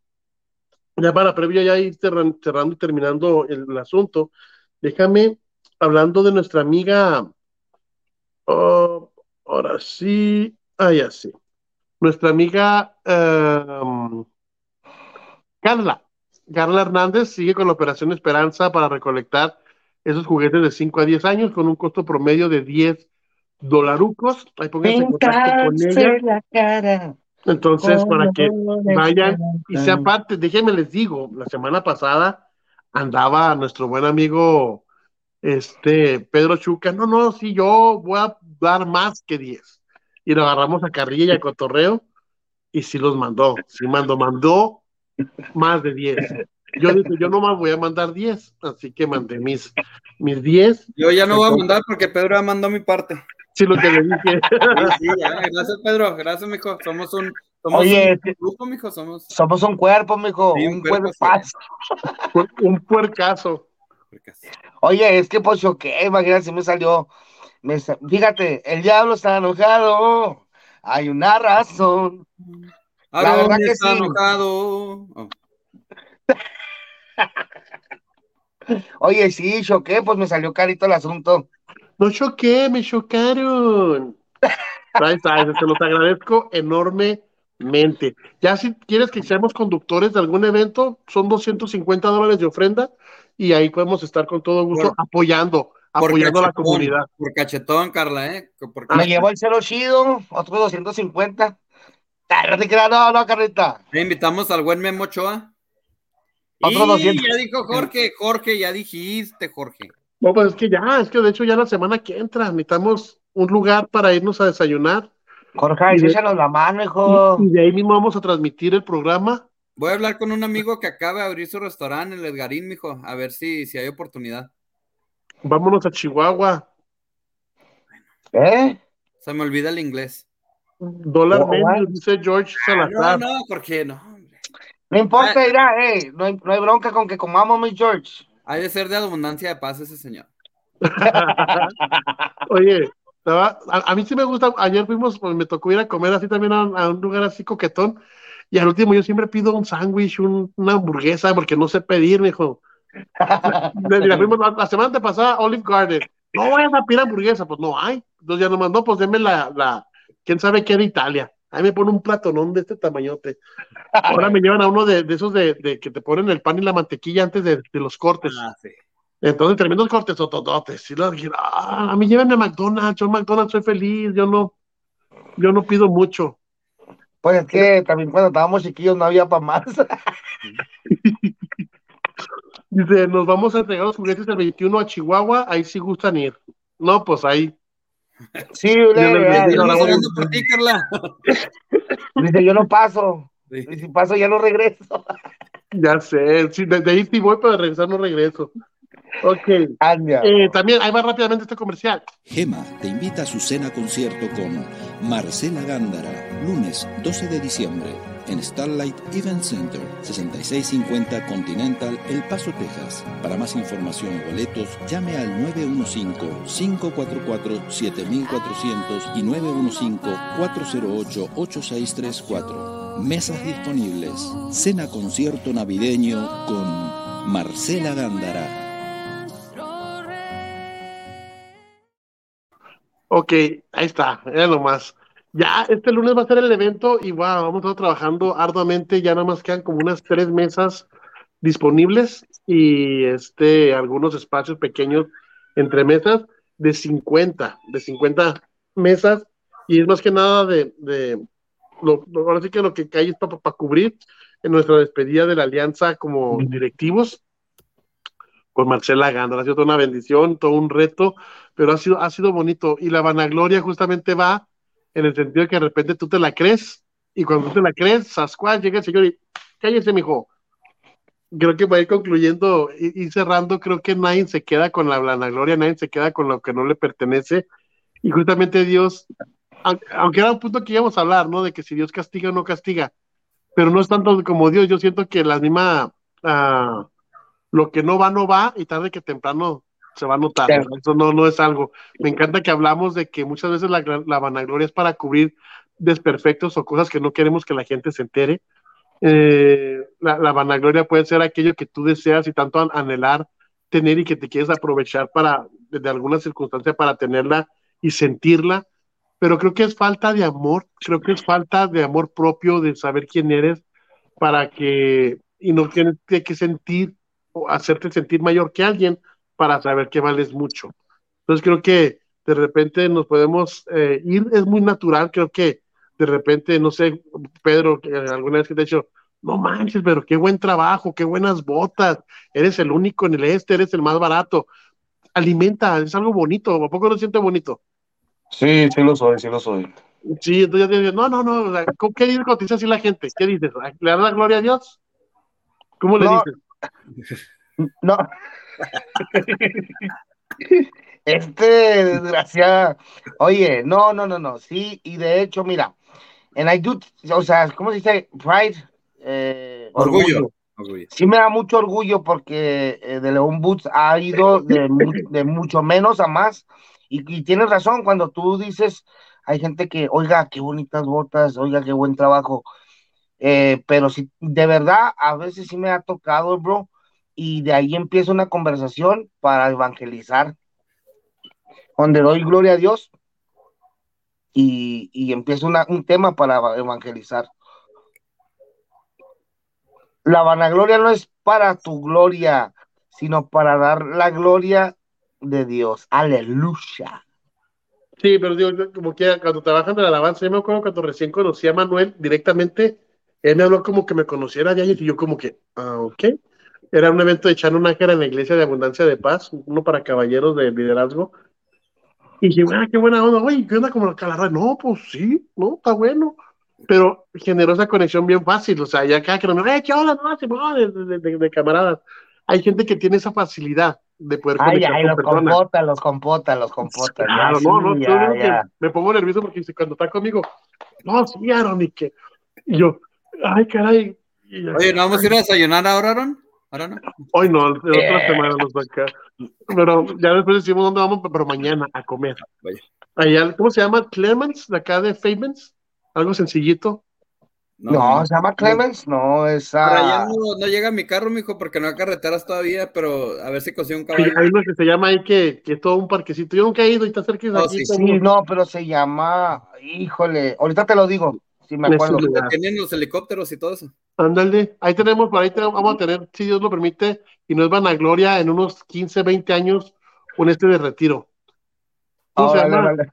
ya para previo ya ir cerran- cerrando y terminando el, el asunto, déjame, hablando de nuestra amiga, oh, ahora sí, ah, ya sí, nuestra amiga um, Carla, Carla Hernández sigue con la Operación Esperanza para recolectar esos juguetes de 5 a 10 años con un costo promedio de 10 dolarucos. Ahí pónganse en contacto con ella. la cara. Entonces, para que vayan y sean parte, déjenme les digo, la semana pasada andaba nuestro buen amigo este Pedro Chuca, no, no, sí, yo voy a dar más que 10. Y lo agarramos a carrilla y a cotorreo y sí los mandó, sí mandó, mandó más de 10. Yo dije, yo nomás voy a mandar 10, así que mandé mis, mis 10. Yo ya no voy a mandar porque Pedro ya mandó mi parte. Sí, lo que le dije. Sí, sí, ya. Gracias, Pedro. Gracias, mijo. Somos un, somos Oye, un grupo, mijo. Somos. Somos un cuerpo, mijo, Sí, un un cuerpazo. un puercazo. Oye, es que pues choqué, imagínate si me salió. Me Fíjate, el diablo está enojado. Hay una razón. La verdad que está sí. enojado. Oh. Oye, sí, choqué, pues me salió carito el asunto. No choqué, me chocaron. Ahí está, se los agradezco enormemente. Ya si quieres que seamos conductores de algún evento, son 250 dólares de ofrenda y ahí podemos estar con todo gusto apoyando, apoyando a la comunidad. Por cachetón, Carla, ¿eh? Por Me llevó el cero chido, otro 250. Ah, No no, no, Carlita. Le invitamos al buen Memo Ochoa. Otro Y 200. ya dijo Jorge, Jorge, ya dijiste, Jorge. No, pues es que ya, es que de hecho ya la semana que entra necesitamos un lugar para irnos a desayunar Jorge, Y de- échanos la mano, hijo. y de ahí mismo vamos a transmitir el programa. Voy a hablar con un amigo que acaba de abrir su restaurante, el Edgarín, mijo, a ver si, si hay oportunidad. Vámonos a Chihuahua. ¿Eh? Se me olvida el inglés. Dólar No, medio, ¿verdad? dice George No, Salazar. no, porque no. hombre. No importa, mira, eh, no, hay, no hay bronca con que comamos, mi George. Hay de ser de abundancia de paz ese señor. Oye, a, a mí sí me gusta. Ayer fuimos, pues me tocó ir a comer así también a, a un lugar así coquetón. Y al último yo siempre pido un sándwich, un- una hamburguesa, porque no sé pedir, mijo. Mira, fuimos la, la semana pasada Olive Garden. No vayas a pedir hamburguesa, pues no hay. Entonces ya nomás, no, pues denme la, la, quién sabe qué de Italia. Ahí me pone un platonón de este tamañote. Ahora me llevan a uno de, de esos de, de que te ponen el pan y la mantequilla antes de, de los cortes. Ah, sí. Entonces, tremendos cortes otototes. Y luego dije, "Ah, a mí llévenme a McDonald's, yo en McDonald's soy feliz, yo no, yo no pido mucho. Pues es que también cuando estábamos chiquillos no había para más. Dice, nos vamos a entregar los juguetes el 21 a Chihuahua, ahí sí gustan ir. No, pues ahí. Sí, Yo no, por ti, Carla. dice, yo no paso. Sí. Y si paso ya no regreso. Ya sé, sí, de, de ahí sí voy, pero de regresar no regreso. Ok. Eh, también, ahí va rápidamente este comercial. Gema te invita a su cena concierto con Marcela Gándara, lunes 12 de diciembre, en Starlight Event Center, 6650 Continental, El Paso, Texas. Para más información y boletos, llame al 915-544-7400 y 915-408-8634. Mesas disponibles. Cena concierto navideño con Marcela Gándara. Ok, ahí está, era lo más. Ya este lunes va a ser el evento y wow, vamos a estar trabajando arduamente, ya nada más quedan como unas tres mesas disponibles y este algunos espacios pequeños entre mesas de 50, de 50 mesas y es más que nada de, de lo, lo- ahora sí que lo que cae es para cubrir en nuestra despedida de la alianza como directivos con Marcela Gándara. Ha sido toda una bendición, todo un reto, pero ha sido, ha sido bonito. Y la vanagloria justamente va en el sentido de que de repente tú te la crees, y cuando tú te la crees, Sasquatch llega el señor y cállese, mijo. Creo que va a ir concluyendo y, cerrando, creo que nadie se queda con la vanagloria, nadie se queda con lo que no le pertenece. Y justamente Dios, aun- aunque era un punto que íbamos a hablar, ¿no? De que si Dios castiga o no castiga, pero no es tanto como Dios, yo siento que la misma, ah, lo que no va, no va, y tarde que temprano se va a notar. Claro. ¿no? Eso no, no es algo. Me encanta que hablamos de que muchas veces la, la vanagloria es para cubrir desperfectos o cosas que no queremos que la gente se entere. Eh, la, la vanagloria puede ser aquello que tú deseas y tanto an- anhelar tener y que te quieres aprovechar para, de alguna circunstancia, para tenerla y sentirla. Pero creo que es falta de amor, creo que es falta de amor propio, de saber quién eres, para que, y no tienes que sentir o hacerte sentir mayor que alguien para saber que vales mucho. Entonces creo que de repente nos podemos eh, ir, es muy natural, creo que de repente, no sé, Pedro, alguna vez que te he dicho, no manches, pero qué buen trabajo, qué buenas botas, eres el único en el este, eres el más barato. Alimenta, es algo bonito, ¿a poco no se siente bonito? Sí, sí lo soy, sí lo soy. Sí, entonces yo digo, no, no, no, o sea, ¿cómo- ¿qué dice así la gente? ¿Qué dices? ¿Le das la gloria a Dios? ¿Cómo le No. dices? No. Este desgraciada. Oye, no, no, no, no. Sí, y de hecho, mira, en I do, o sea, ¿cómo se dice? Pride. eh, Orgullo. Orgullo. Sí me da mucho orgullo porque eh, de León Boots ha ido de, de mucho menos a más. Y, y tienes razón, cuando tú dices, hay gente que, oiga, qué bonitas botas, oiga, qué buen trabajo. Eh, pero sí, de verdad, a veces sí me ha tocado, bro, y de ahí empieza una conversación para evangelizar, donde doy gloria a Dios y, y empieza una- un tema para evangelizar. La vanagloria no es para tu gloria, sino para dar la gloria de Dios. Aleluya. Sí, pero digo, como que cuando trabajan de la alabanza, yo me acuerdo cuando recién conocí a Manuel directamente, él me habló como que me conociera de ayer y yo como que, ah, ok. Era un evento de Chano Nájera en la iglesia de Abundancia de Paz, uno para caballeros de liderazgo. Y dije, ah, qué buena onda, oye, ¿qué onda como la calarra? No, pues sí, no, está bueno. Pero generó esa conexión bien fácil, o sea, ya acá que no me, eh, ¿qué onda? No, sí, no, de, de- de- de camaradas. Hay gente que tiene esa facilidad de poder Ay, conectar ay, con los personas. compota, los compota, los compota. Claro, Ya, no, sí, no, ya, yo digo que ya. me pongo nervioso porque dice, cuando está conmigo, no, sí, Aaron, y que, y yo, ay, caray. y Oye, ¿no vamos a ir a desayunar ahora, Aaron? ¿Ahora no? Hoy no, de otra semana nos va acá. Pero ya después decimos dónde vamos, pero mañana a comer. Vaya. Allá, ¿cómo se llama? Clemens, de acá de Famens. Algo sencillito. No, se llama Clemens, no, es Por allá no, no llega mi carro, mijo, porque no hay carreteras todavía, pero a ver si consigo un Sí, caballo. hay uno que se llama ahí que, que es todo un parquecito. Yo nunca he ido y está cerca de No, aquí. sí, Sí, no, pero se llama, híjole, ahorita te lo digo, si me acuerdo. Tienen los helicópteros y todo eso. Ándale, ahí tenemos, por ahí tenemos- vamos a tener, si Dios lo permite, y no es vanagloria, en unos 15, 20 años, un este de retiro. Órale.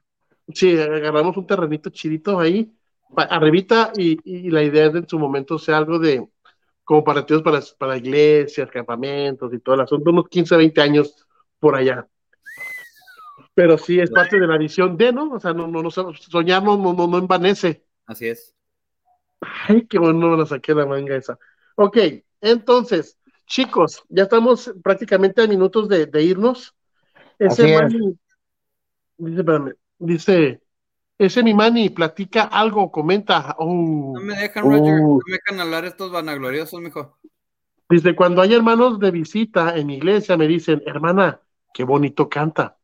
Sí, agarramos un terrenito chidito ahí, arribita, y, y la idea es de en su momento sea algo de, como para para, para iglesias, campamentos y todo el asunto, unos 15, 20 años por allá. Pero sí, es parte de la visión de, ¿no? O sea, no, no, no, soñar no, no, no, no envanece. Así es. Ay, qué bueno, me la saqué la manga esa. Ok, entonces, chicos, ya estamos prácticamente a minutos de, de irnos. Ese Así es. Manny, dice, espérame, dice, ese mi Manny platica algo, comenta. Oh, No me dejan, Roger. Uh. No me dejan hablar estos vanagloriosos, mijo. dice, cuando hay hermanos de visita en mi iglesia, me dicen, hermana, qué bonito canta,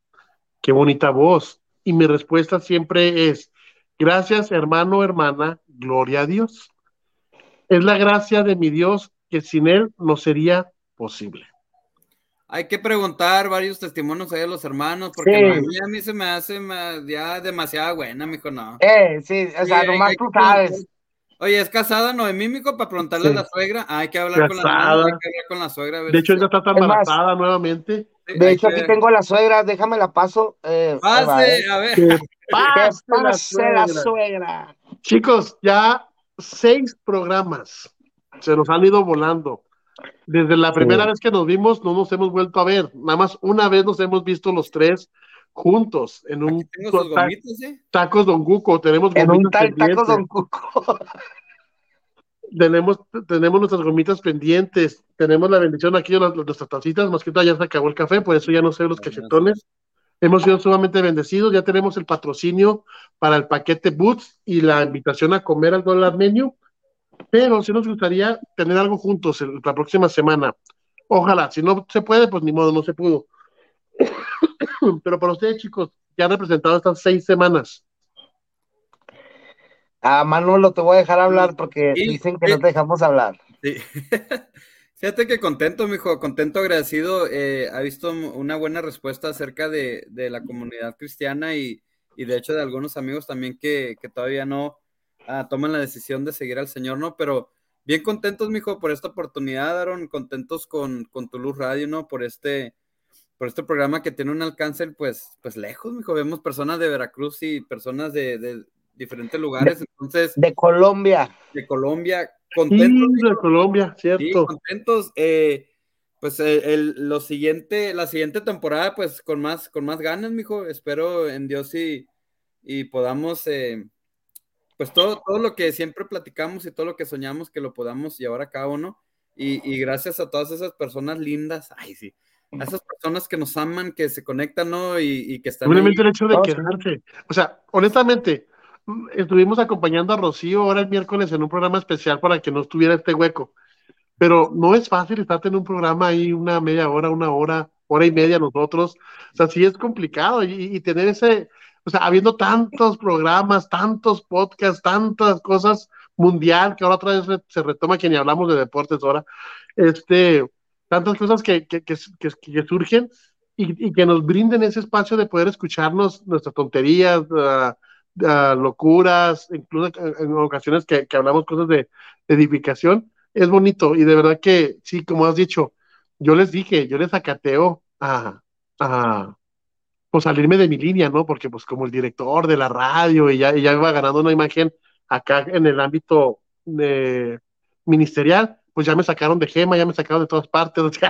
qué bonita voz. Y mi respuesta siempre es, gracias, hermano, hermana, gloria a Dios. Es la gracia de mi Dios que sin él no sería posible. Hay que preguntar varios testimonios ahí de los hermanos, porque Sí. A mí se me hace ya demasiado buena, mijo, no. Eh, sí, o sea, Sí, nomás tú sabes. Oye, ¿es casada Noemí, mijo, para preguntarle Sí. a la suegra? Ah, hay que hablar con la hermana, hay que hablar con la suegra. a ver De si hecho, ella está tan Es más, embarazada nuevamente. De hecho, que- aquí tengo a la suegra, déjame la paso. Eh, Pase, eh. a ver. Que Que pase la suegra. Chicos, ya seis programas se nos han ido volando. Desde la primera vez que nos vimos, no nos hemos vuelto a ver. Nada más una vez nos hemos visto los tres juntos en un ta- gomitas, ¿eh? tacos Don Cuco. Tenemos En un tal taco pendientes. Don Cuco. tenemos, tenemos nuestras gomitas pendientes, tenemos la bendición aquí de nuestras tacitas, más que todo ya se acabó el café, por eso ya no sé los cachetones. Hemos sido sumamente bendecidos, ya tenemos el patrocinio para el paquete Boots y la invitación a comer al dólar menú, pero sí nos gustaría tener algo juntos la próxima semana. Ojalá, si no se puede, pues ni modo, no se pudo. Pero para ustedes, chicos, ya han representado estas seis semanas. A Manolo te voy a dejar hablar porque Sí, dicen que sí. no te dejamos hablar. Sí. Fíjate que contento, mijo, contento, agradecido. eh, ha visto una buena respuesta acerca de, de la comunidad cristiana y, y de hecho de algunos amigos también que, que todavía no ah, toman la decisión de seguir al Señor, ¿no? Pero bien contentos, mijo, por esta oportunidad, Aaron, contentos con, con tu luz radio, ¿no? Por este, por este programa que tiene un alcance, pues, pues lejos, mijo. Vemos personas de Veracruz y personas de, de diferentes lugares, entonces, De Colombia. de Colombia, Sí, contentos, de Colombia, Sí, cierto. contentos. eh, pues el, el- lo siguiente, la siguiente temporada, pues con más, con más ganas, mijo. Espero en Dios y, y podamos, eh, pues todo, todo lo que siempre platicamos y todo lo que soñamos que lo podamos llevar a cabo, ¿no? Y, y gracias a todas esas personas lindas, ay, sí, a esas personas que nos aman, que se conectan, ¿no? Y, y que están. Simplemente el hecho de sí. quedarse. O sea, honestamente, estuvimos acompañando a Rocío ahora el miércoles en un programa especial para que no estuviera este hueco. Pero no es fácil estar en un programa ahí una media hora, una hora, hora y media nosotros. O sea, sí es complicado y, y tener ese, o sea, habiendo tantos programas, tantos podcasts, tantas cosas mundial, que ahora otra vez se retoma que ni hablamos de deportes ahora, este, tantas cosas que, que, que, que- surgen y, y que nos brinden ese espacio de poder escucharnos nuestras tonterías, ah, ah, locuras, incluso en, ocasiones que, que hablamos cosas de, edificación, es bonito y de verdad que sí, como has dicho, yo les dije, yo les acateo a, a pues salirme de mi línea, ¿no? Porque pues como el director de la radio y ya, y ya iba ganando una imagen acá en el ámbito de- ministerial, pues ya me sacaron de Gema, ya me sacaron de todas partes. o sea,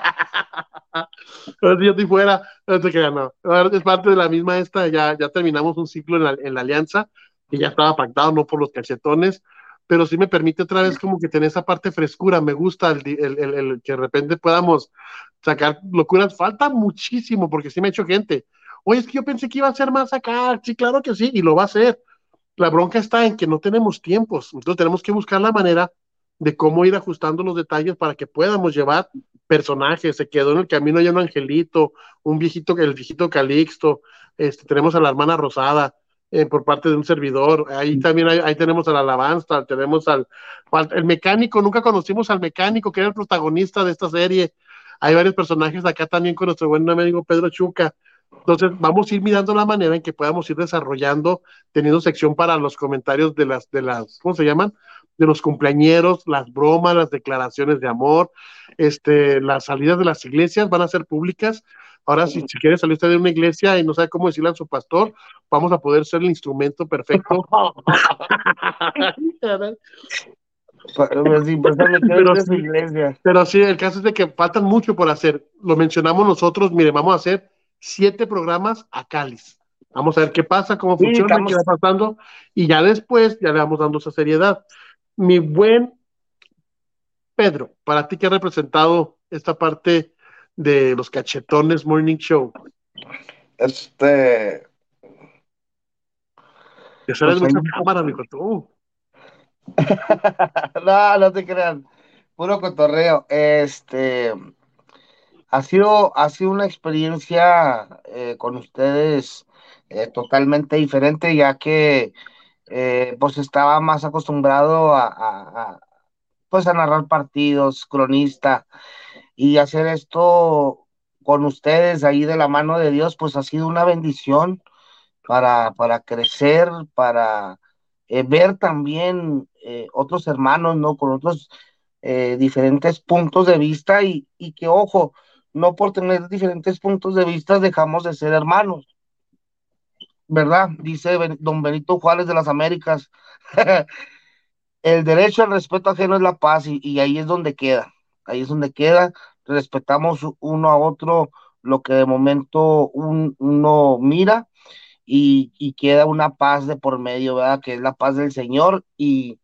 yo estoy fuera, no te creas, no. Es parte de la misma esta, ya, ya terminamos un ciclo en la, en la alianza, que ya estaba pactado, no por los cachetones, pero sí me permite otra vez como que tener esa parte frescura, me gusta el, el, el- el que de repente podamos sacar locuras, falta muchísimo, porque sí me ha hecho gente, oye, es que yo pensé que iba a ser más acá, sí, claro que sí, y lo va a hacer, la bronca está en que no tenemos tiempos, entonces tenemos que buscar la manera de cómo ir ajustando los detalles para que podamos llevar personajes. Se quedó en el camino ya un angelito, un viejito, el viejito Calixto, este, tenemos a la hermana Rosada eh, por parte de un servidor, ahí también ahí tenemos a la alabanza, tenemos al, al, el mecánico, nunca conocimos al mecánico que era el protagonista de esta serie. Hay varios personajes acá también con nuestro buen amigo Pedro Chuca. Entonces, vamos a ir mirando la manera en que podamos ir desarrollando, teniendo sección para los comentarios de las, de las, ¿cómo se llaman? De los cumpleañeros, las bromas, las declaraciones de amor, este, las salidas de las iglesias van a ser públicas. Ahora, si, si quiere salir usted de una iglesia y no sabe cómo decirle a su pastor, vamos a poder ser el instrumento perfecto. Pero sí, pues, pero, sí, iglesia. pero sí, el caso es de que faltan mucho por hacer. Lo mencionamos nosotros, mire, vamos a hacer siete programas a Cáliz. Vamos a ver qué pasa, cómo Sí, funciona, estamos- qué va pasando, y ya después ya le vamos dando esa seriedad. Mi buen Pedro, para ti que ha representado esta parte de los cachetones Morning Show, Este, que sales Pues ahí- cámara, mijo, tú. no, no te crean, puro cotorreo. Este, ha sido, ha sido una experiencia eh, con ustedes eh, totalmente diferente, ya que eh, pues estaba más acostumbrado a, pues a narrar partidos, cronista, y hacer esto con ustedes ahí de la mano de Dios, pues ha sido una bendición para, para crecer, para eh, ver también eh, otros hermanos, ¿no? Con otros eh, diferentes puntos de vista y, y que, ojo, no por tener diferentes puntos de vista dejamos de ser hermanos, ¿verdad? Dice don Benito Juárez de las Américas, el derecho al respeto ajeno es la paz y, ahí es donde queda, ahí es donde queda, respetamos uno a otro lo que de momento un- uno mira y, y queda una paz de por medio, ¿verdad? Que es la paz del Señor y,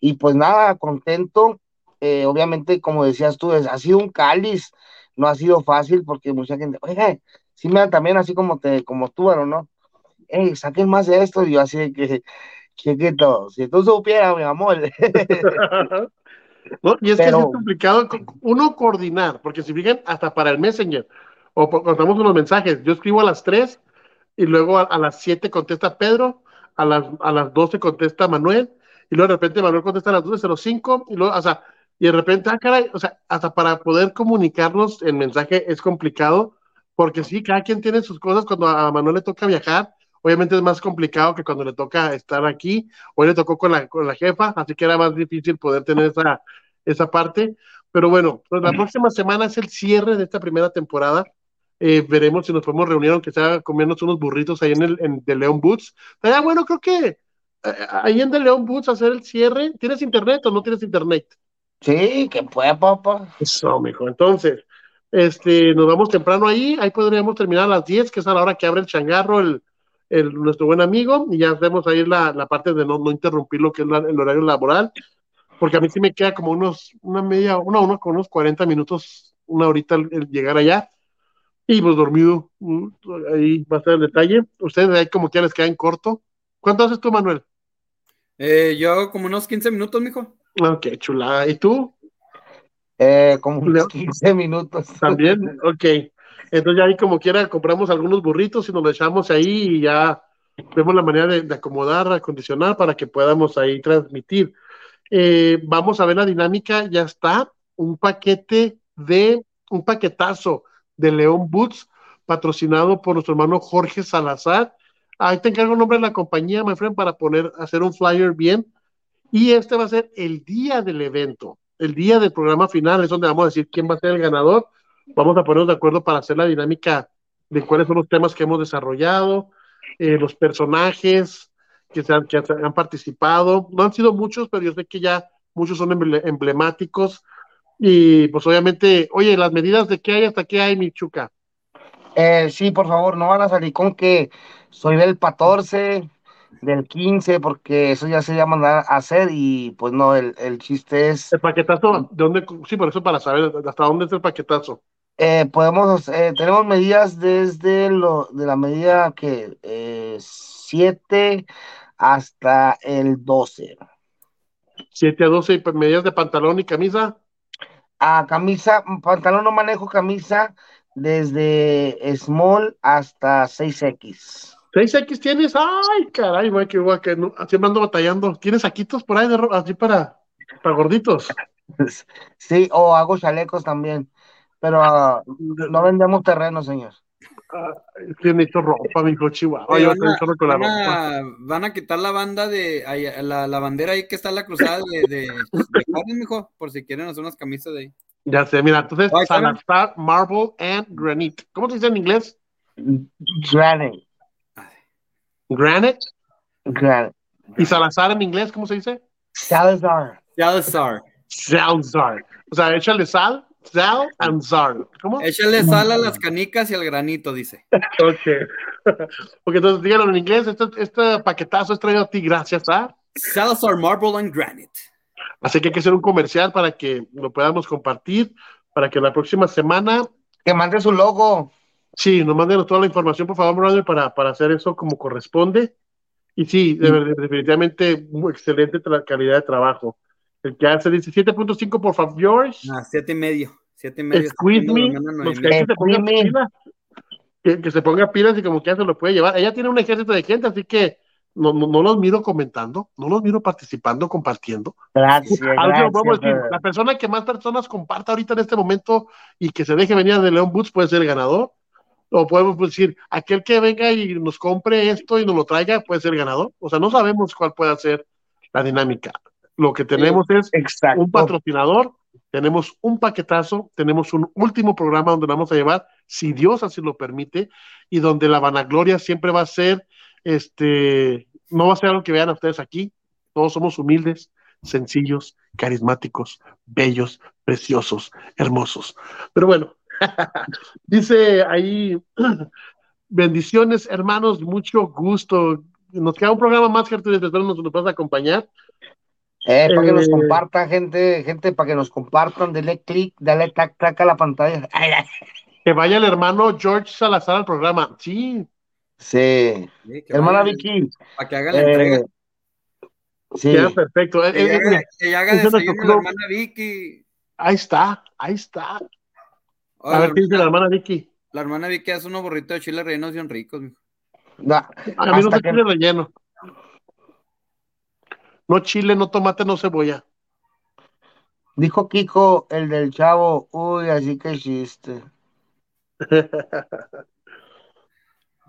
y pues nada, contento. Eh, obviamente, como decías tú, es- ha sido un cáliz, no ha sido fácil porque mucha gente, oye, sí me también así como te, como tú, no, hey, saquen más de esto, y yo así de que, chiquito, si tú supieras, mi amor, ¿no? Y es que Pero- es complicado co- uno coordinar, porque si fijan, hasta para el Messenger, o estamos unos mensajes, yo escribo a las 3 y luego a, a las 7 contesta Pedro, a las, a las 12 contesta Manuel, y luego de repente Manuel contesta a las 12.05, y luego, o sea, y de repente, ah, caray, o sea, hasta para poder comunicarnos en mensaje es complicado, porque sí, cada quien tiene sus cosas, cuando a Manuel le toca viajar, obviamente es más complicado que cuando le toca estar aquí, hoy le tocó con la, con la jefa, así que era más difícil poder tener esa, esa parte. Pero bueno, pues la próxima semana es el cierre de esta primera temporada. Eh, veremos si nos podemos reunir, aunque sea comernos unos burritos ahí en el en The Leon Boots. Estaría bueno, creo que eh, ahí en The Leon Boots hacer el cierre. ¿Tienes internet o no tienes internet? sí, que pueda, papá. Eso, mijo. Entonces, este, nos vamos temprano ahí. Ahí podríamos terminar a las 10, que es a la hora que abre el changarro, el, el- nuestro buen amigo, y ya hacemos ahí la, la parte de no, no interrumpir lo que es la- el horario laboral, porque a mí sí me queda como unos, una media, una, una, con unos 40 minutos, una horita el, el llegar allá. Y pues dormido, mm, ahí va a estar el detalle. Ustedes ahí como que ya les quedan corto. ¿Cuánto haces tú, Manuel? Eh, yo hago como unos 15 minutos, mijo. Ah, qué chulada. ¿Y tú? Eh, como unos Leo. 15 minutos. También, ok. Entonces ahí como quiera compramos algunos burritos y nos lo echamos ahí y ya vemos la manera de, de acomodar, acondicionar para que podamos ahí transmitir. Eh, vamos a ver la dinámica, ya está, un paquete de, un paquetazo de León Boots patrocinado por nuestro hermano Jorge Salazar. Ahí te encargo el nombre de la compañía, my friend, para poner, hacer un flyer bien. Y este va a ser el día del evento, el día del programa final, es donde vamos a decir quién va a ser el ganador. Vamos a ponernos de acuerdo para hacer la dinámica de cuáles son los temas que hemos desarrollado, eh, los personajes que, se han, que han participado. No han sido muchos, pero yo sé que ya muchos son emble- emblemáticos. Y pues obviamente, oye, las medidas de qué hay hasta qué hay, Michuca. Eh, sí, por favor, no van a salir con que soy del 14, del 15, porque eso ya se llama a hacer y pues no, el, el chiste es, El paquetazo, ¿de dónde? Sí, por eso para saber hasta dónde es el paquetazo. Eh, podemos, eh, tenemos medidas desde lo, de la medida que eh, 7 hasta el 12. 7 a 12 y medidas de pantalón y camisa. A camisa, pantalón no manejo camisa desde small hasta 6X. 6X tienes, ay, caray, que igual que no, siempre ando batallando. ¿Tienes saquitos por ahí de así para, para gorditos? Sí, o hago chalecos también, pero ah, no vendemos terreno, señor. Tiene hecho ropa, mi Chihuahua. Oye, van, a, solo con la van ropa. a- van a quitar la banda de ahí, la, la bandera ahí que está en la cruzada de, de, de Juárez, mijo, por si quieren hacer unas camisas de ahí. Ya sé, mira, entonces, Carmen. Salazar, Marble and Granite. ¿Cómo se dice en inglés? Granite, Granite. granite. ¿Y Salazar en inglés, cómo se dice? Salazar. Salazar. Salzar. O sea, échale sal, sal and zar. ¿Cómo? Échale sal a las canicas y al granito, dice. Ok. Porque entonces díganlo en inglés. Este, este paquetazo es traído a ti gracias a. Salazar Marble and Granite. Así que hay que hacer un comercial para que lo podamos compartir. Para que la próxima semana. Que mande su logo. Sí, nos manden toda la información, por favor, brother, para, para hacer eso como corresponde. Y sí, definitivamente, muy excelente calidad de trabajo. El que hace dice 7.5, por favor. Ah, siete y medio. Siete y medio. Squeeze me. que se me. pilas. Que, que se ponga pilas y como que ya se lo puede llevar. Ella tiene un ejército de gente, así que no, no, no los miro comentando, no los miro participando, compartiendo. Gracias, gracias. decir, la persona que más personas comparta ahorita en este momento y que se deje venir de León Boots puede ser el ganador. O podemos decir, aquel que venga y nos compre esto y nos lo traiga puede ser el ganador. O sea, no sabemos cuál puede ser la dinámica. Lo que tenemos es Exacto. un patrocinador, tenemos un paquetazo, tenemos un último programa donde vamos a llevar, si Dios así lo permite, y donde la vanagloria siempre va a ser, este, no va a ser algo que vean a ustedes aquí, todos somos humildes, sencillos, carismáticos, bellos, preciosos, hermosos. Pero bueno, dice ahí, bendiciones hermanos, mucho gusto. Nos queda un programa más, Gertrudis, espero nos, nos a acompañar. Eh, para que nos Eh, compartan, gente, gente, para que nos compartan, dale clic, dale tac, tac a la pantalla. Ay, ay. Que vaya el hermano George Salazar al programa. Sí, Sí. Sí, Hermana Vicky. Para que haga la entrega. Eh, sí. ya, perfecto. Eh, Que eh, haga, mira, que haga desayuno la hermana Vicky. ahí está, ahí está. Oye, A ver la, qué dice la hermana, Vicky. la hermana Vicky hace unos burritos de chile rellenos bien ricos. mijo. No, A mí no se que, chile relleno. No chile, no tomate, no cebolla. dijo Kiko, el del chavo, uy, así que chiste.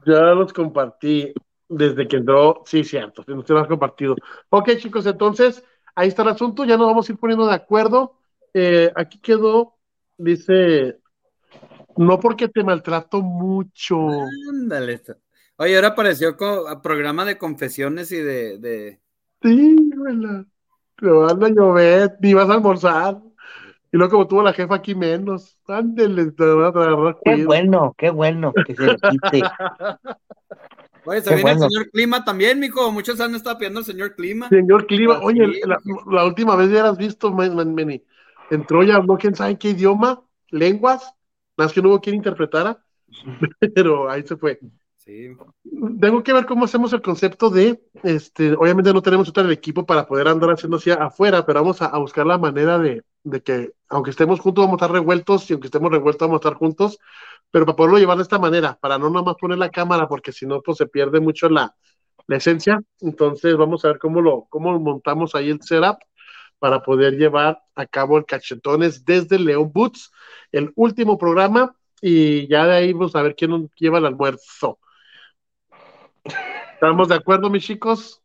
Ya los compartí desde que entró. Sí, cierto, no te lo has compartido. Ok, chicos, entonces ahí está el asunto. Ya nos vamos a ir poniendo de acuerdo. Eh, aquí quedó, dice, no porque te maltrato mucho. Ándale. Oye, ahora apareció a programa de confesiones y de, de... Sí, güey. Te van a llover, ni vas a almorzar. Y luego como tuvo la jefa aquí menos. Ándele, te van a agarrar Qué cuido. bueno, qué bueno que se le quite. Oye, se Qué viene bueno. el señor Clima también, mijo. Muchos han estado pidiendo al señor Clima. Señor Clima, Ah, oye, sí, la, la última vez ya has visto, men- men- Meni. Entró y habló quién sabe en qué idioma, lenguas, más que no hubo quien interpretara, pero ahí se fue. Sí. Tengo que ver cómo hacemos el concepto de, este, obviamente no tenemos todo equipo para poder andar haciendo así afuera, pero vamos a, buscar la manera de, que, aunque estemos juntos, vamos a estar revueltos, y aunque estemos revueltos, vamos a estar juntos, pero para poderlo llevar de esta manera, para no nada más poner la cámara, porque si no, pues se pierde mucho la, la esencia. Entonces, vamos a ver cómo lo, cómo montamos ahí el setup para poder llevar a cabo el cachetones desde León Boots, el último programa, y ya de ahí vamos a ver quién lleva el almuerzo. ¿Estamos de acuerdo, mis chicos?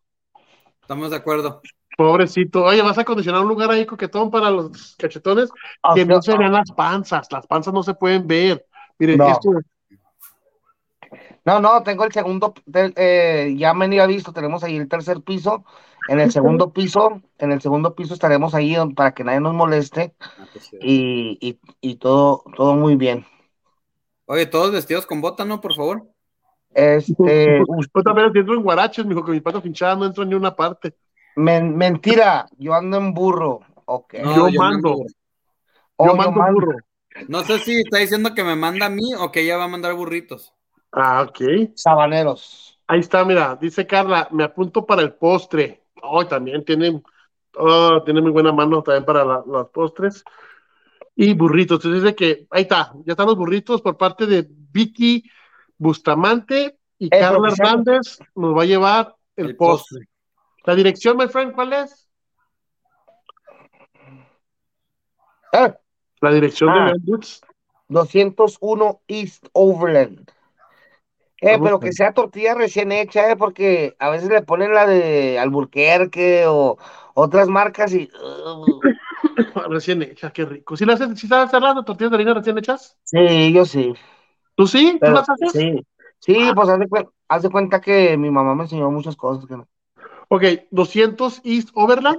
Estamos de acuerdo. Pobrecito. Oye, ¿vas a acondicionar un lugar ahí coquetón para los cachetones? O Que sea, no se vean las panzas. Las panzas no se pueden ver. Miren, No. esto No, no, tengo el segundo, eh, ya me había visto, tenemos ahí el tercer piso, en el segundo piso, en el segundo piso estaremos ahí para que nadie nos moleste Ah, pues y, y, y todo, todo muy bien. Oye, todos vestidos con bota, ¿no? Por favor. Este, Yo también entro en guaraches, mijo, con mis patas hinchadas no entro en ni una parte. men- mentira, yo ando en burro, ok. No, yo mando. Oh, yo yo mando burro. No sé si está diciendo que me manda a mí o que ella va a mandar burritos. Ah, ok. Sabaneros. Ahí está, mira, dice Carla, me apunto para el postre. Oh, también tiene, oh, tiene muy buena mano también para la- los postres. Y burritos. Entonces dice que, ahí está, ya están los burritos por parte de Vicky Bustamante y Eh, profesor. Hernández nos va a llevar el, El postre. La dirección, my friend, ¿cuál es? Ah, La dirección Ah. de Boots. 201 East Overland. Eh, Vamos pero que sea tortilla recién hecha, eh, porque a veces le ponen la de Alburquerque o otras marcas y... uh, Recién hecha, qué rico. ¿Sí, las haces, sí sabes hacer las tortillas de harina recién hechas? sí, yo sí. ¿Tú sí? ¿Tú Pero, las haces? sí, sí, pues haz de, haz de cuenta que mi mamá me enseñó muchas cosas. Que no. Ok, 200 East Overland.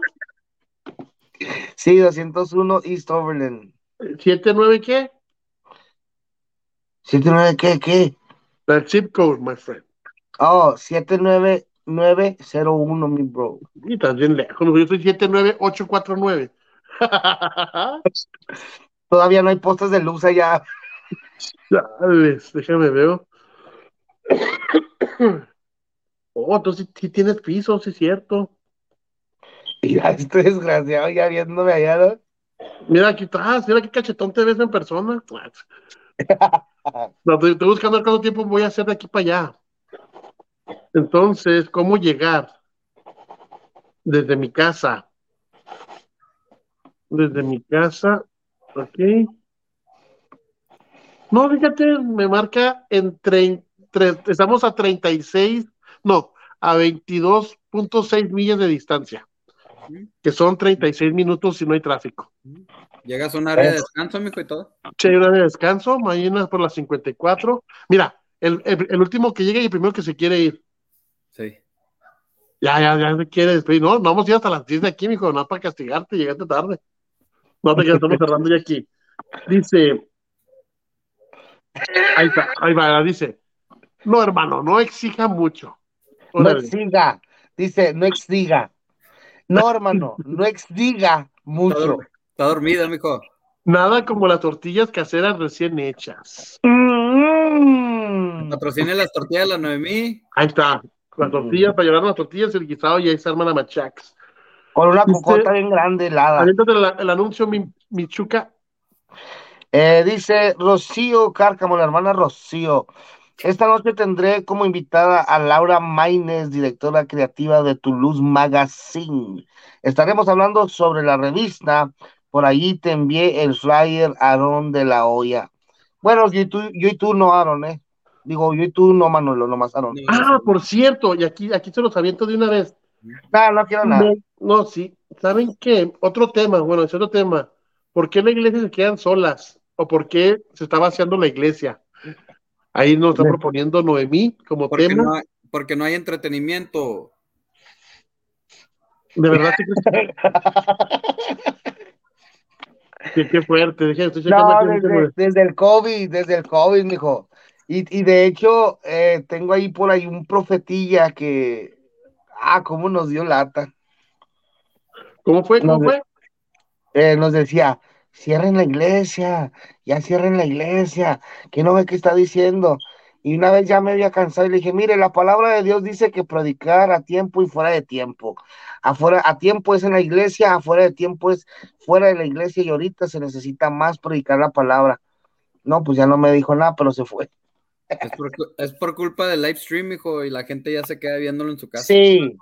Sí, 201 East Overland. ¿79 qué? 79, ¿qué, qué? El zip code, my friend. Oh, 79901, mi bro. Y también lejos, yo soy 79849. Todavía no hay postes de luz allá. Chales, déjame ver. Oh, entonces sí tienes piso, sí es cierto. Mira, este desgraciado ya viéndome allá, ¿no? Mira, aquí estás, mira qué cachetón te ves en persona. No, estoy, estoy buscando cuánto tiempo voy a hacer de aquí para allá. Entonces, ¿cómo llegar? Desde mi casa. Desde mi casa, ok. No, fíjate, me marca en tre- tre- estamos a 36, no, a 22.6 millas de distancia, que son 36 minutos si no hay tráfico. Llegas a un área de descanso, mijo, y todo. Sí, hay hora de descanso, mañana por las 54. Mira, el, el, el último que llega y el primero que se quiere ir. Sí. Ya, ya, ya se quiere despedir. No, no vamos a ir hasta las 10 de aquí, mijo, no para castigarte, llegaste tarde. No te quedas, estamos cerrando ya aquí. Dice, ahí está, ahí va, dice, no, hermano, no exija mucho. No exiga. Dice, no exiga. No, hermano, no exiga Está, mucho. está dormida, mijo. Nada como las tortillas caseras recién hechas. Mm. Patrocine las tortillas de la Noemí. Ahí está, las tortillas, para llevar las tortillas, el guisado y ahí se arman la machax. Con una cocota bien grande, helada. Aviéntate el, el anuncio, mi, Michuca. Eh, dice Rocío Cárcamo, la hermana Rocío. Esta noche tendré como invitada a Laura Maines, directora creativa de Toulouse Magazine. Estaremos hablando sobre la revista. Por allí te envié el flyer Aarón de la Hoya. Bueno, yo y tú, yo y tú no, Aaron, ¿eh? Digo, yo y tú no, Manolo, nomás Aaron. No, Ah, por cierto, y aquí, aquí se los aviento de una vez. No, no quiero nada. No, no, sí. ¿Saben qué? Otro tema, bueno, es otro tema. ¿Por qué la iglesia se quedan solas? ¿O por qué se está vaciando la iglesia? Ahí nos está proponiendo Noemí como Porque tema. no, hay, porque no hay entretenimiento. De verdad, qué, qué fuerte. Estoy No, desde, el COVID, desde el COVID, mijo. Y, y de hecho, eh, tengo ahí por ahí un profetilla que, ah, cómo nos dio lata. ¿Cómo fue? ¿Cómo fue? Eh, nos decía, cierren la iglesia, ya cierren la iglesia, que no ve qué está diciendo. Y una vez ya me había cansado y le dije, mire, la palabra de Dios dice que predicar a tiempo y fuera de tiempo. Afuera, a tiempo es en la iglesia, afuera de tiempo es fuera de la iglesia y ahorita se necesita más predicar la palabra. No, pues ya no me dijo nada, pero se fue. Es por, cu- es por culpa del live stream, hijo, y la gente ya se queda viéndolo en su casa. Sí, y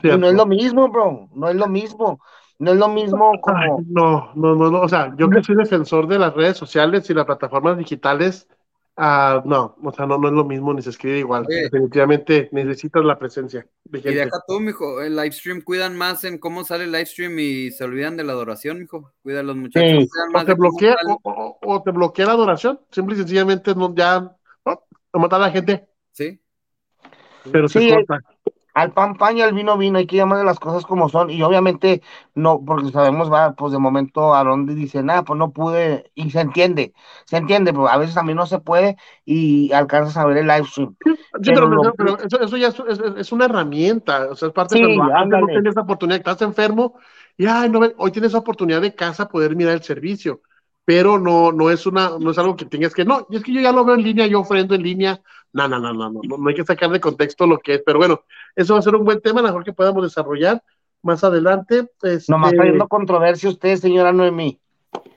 Cierto. no es lo mismo, bro, no es lo mismo. No es lo mismo Ay, no, no, no, no. O sea, yo que soy defensor de las redes sociales y las plataformas digitales, ah, no, o sea, no, no es lo mismo ni se escribe igual. Oye. Definitivamente necesitas la presencia de Y gente. deja tú, mijo, el live stream cuidan más en cómo sale el live stream y se olvidan de la adoración, mijo. Cuidan los muchachos. Sí. O te de bloquea, o, o- o te bloquea la adoración, simple y sencillamente no, ya oh, a matar a la gente, Sí. pero se Sí, corta. Al pan pan y al vino vino, hay que llamarle las cosas como son, y obviamente no, porque sabemos, va, pues de momento Aaron dice, nada, pues no pude, y se entiende, se entiende, pero a veces mí no se puede, y alcanzas a ver el live stream. Sí, Pero pero, lo- pero eso, eso ya es, es- es una herramienta, o sea, es parte Sí, de cuando no tenías esa oportunidad, estás enfermo, y ay, no, hoy tienes esa oportunidad de casa poder mirar el servicio, pero no, no es una, no es algo que tengas que, no, y es que yo ya lo veo en línea, yo ofrendo en línea, no, no, no, no, no, no, hay que sacar de contexto lo que es, pero bueno, eso va a ser un buen tema, mejor que podamos desarrollar más adelante. Este, Nomás trayendo controversia usted, señora Noemí.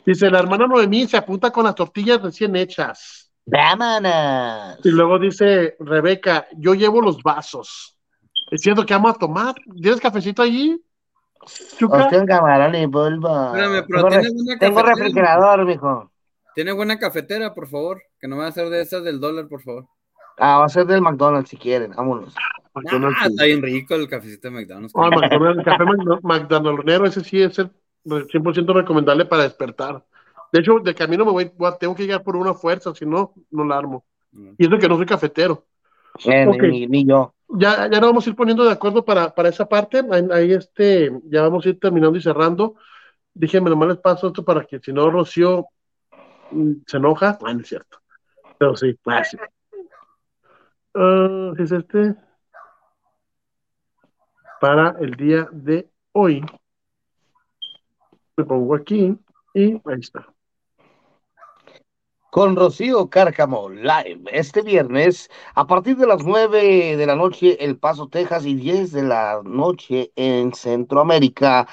Dice, la hermana Noemí se apunta con las tortillas recién hechas. ¡Vámonos! Y luego dice Rebeca, yo llevo los vasos. Es cierto que vamos a tomar. ¿Tienes cafecito allí? Chuca. Hostia, camarón y polvo. Espérame, pero tengo, ¿tiene re- buena tengo cafetera? refrigerador, mijo. Tiene buena cafetera, por favor. Que no va a ser de esas del dólar, por favor. Ah, va a ser del McDonald's si quieren, vámonos. McDonald's, Ah, sí. está bien rico el cafecito de McDonald's. Ah, McDonald's, el café McDonald'ero, ese sí es el 100% recomendable para despertar. De hecho, de camino me voy, voy a- tengo que llegar por una fuerza, si no, no la armo. Y eso que no soy cafetero. Eh, Ok. ni, ni yo. Ya, ya nos vamos a ir poniendo de acuerdo para, para esa parte. Ahí, ahí, este, ya vamos a ir terminando y cerrando. Déjenme nomás les paso esto para que si no Rocío mm, se enoja. Ah, no es cierto. Pero sí, ah, sí. Ah, ¿qué es este? Para el día de hoy. Me pongo aquí y ahí está. Con Rocío Cárcamo Live este viernes a partir de las 9 de la noche El Paso, Texas y 10 de la noche en Centroamérica.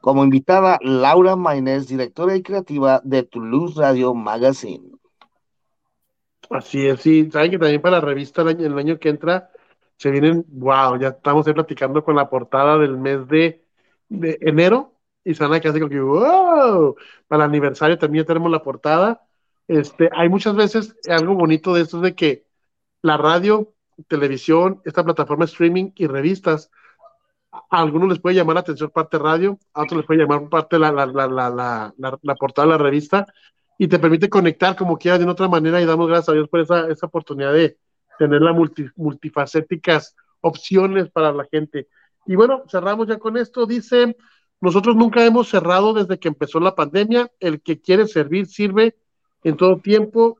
Como invitada Laura Maynés, directora y creativa de Toulouse Radio Magazine. Así es, sí. Saben que también para la revista el año, el año que entra se vienen, wow, ya estamos ahí platicando con la portada del mes de, de enero y se van a quedar que, wow, para el aniversario también ya tenemos la portada. Este, hay muchas veces algo bonito de esto es de que la radio, televisión, esta plataforma streaming y revistas, a algunos les puede llamar la atención parte radio, a otros les puede llamar parte la, la, la, la portada de la revista y te permite conectar como quieras de otra manera y damos gracias a Dios por esa, esa oportunidad de tener las multi, multifacéticas opciones para la gente. Y bueno, cerramos ya con esto. Dice, nosotros nunca hemos cerrado desde que empezó la pandemia. El que quiere servir sirve en todo tiempo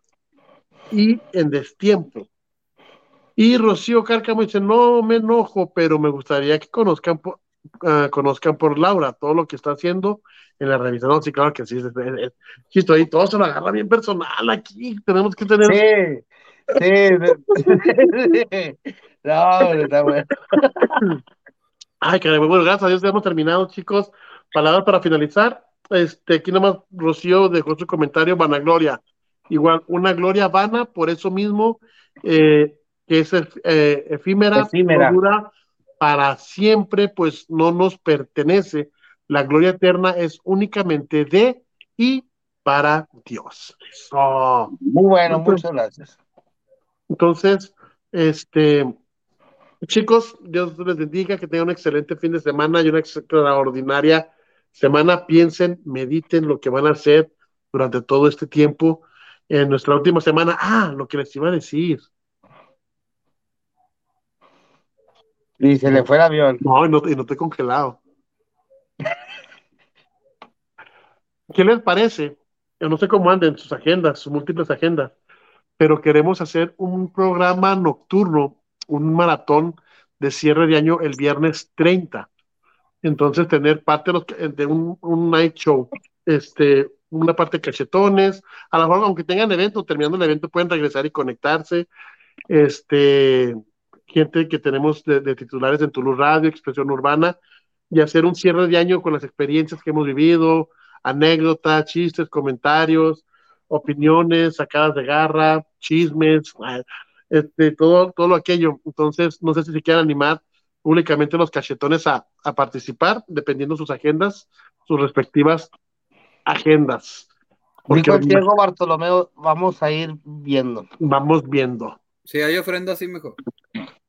y en destiempo. Y Rocío Cárcamo dice, no me enojo, pero me gustaría que conozcan ah, conozcan por Laura todo lo que está haciendo en la revista. No, sí, claro que sí. sí, estoy ahí, todo se lo agarra bien personal aquí. Tenemos que tener... Sí, sí. no, está bueno. Ay, caray, bueno, gracias a Dios ya hemos terminado, chicos. Palabras para finalizar. Este, aquí nomás Rocío dejó su comentario, vanagloria. Igual, una gloria vana, por eso mismo, eh, que es eh, efímera, Efímera. no dura para siempre, pues no nos pertenece. La gloria eterna es únicamente de y para Dios. Eso. Muy bueno, Entonces- muchas gracias. Entonces, este, chicos, Dios les bendiga, que tengan un excelente fin de semana y una extraordinaria semana. Piensen, mediten lo que van a hacer durante todo este tiempo. En nuestra última semana, ah, lo que les iba a decir. Y se le fue el avión. No, y no, y no estoy congelado. ¿Qué les parece? Yo no sé cómo anden sus agendas, sus múltiples agendas, pero queremos hacer un programa nocturno, un maratón de cierre de año el viernes 30. Entonces, tener parte de, los- un, un night show, este, una parte de cachetones, a lo mejor, aunque tengan evento, terminando el evento, pueden regresar y conectarse. Este, gente que tenemos de, de titulares en Toulouse Radio, Expresión Urbana, y hacer un cierre de año con las experiencias que hemos vivido, anécdotas, chistes, comentarios, opiniones, sacadas de garra, chismes, ah, este, todo, todo aquello. Entonces, no sé si se quieren animar públicamente los cachetones a, a participar, dependiendo sus agendas, sus respectivas agendas. Porque Dijo el Diego Bartolomeo, vamos a ir viendo. vamos viendo. Si hay ofrenda, sí, mejor.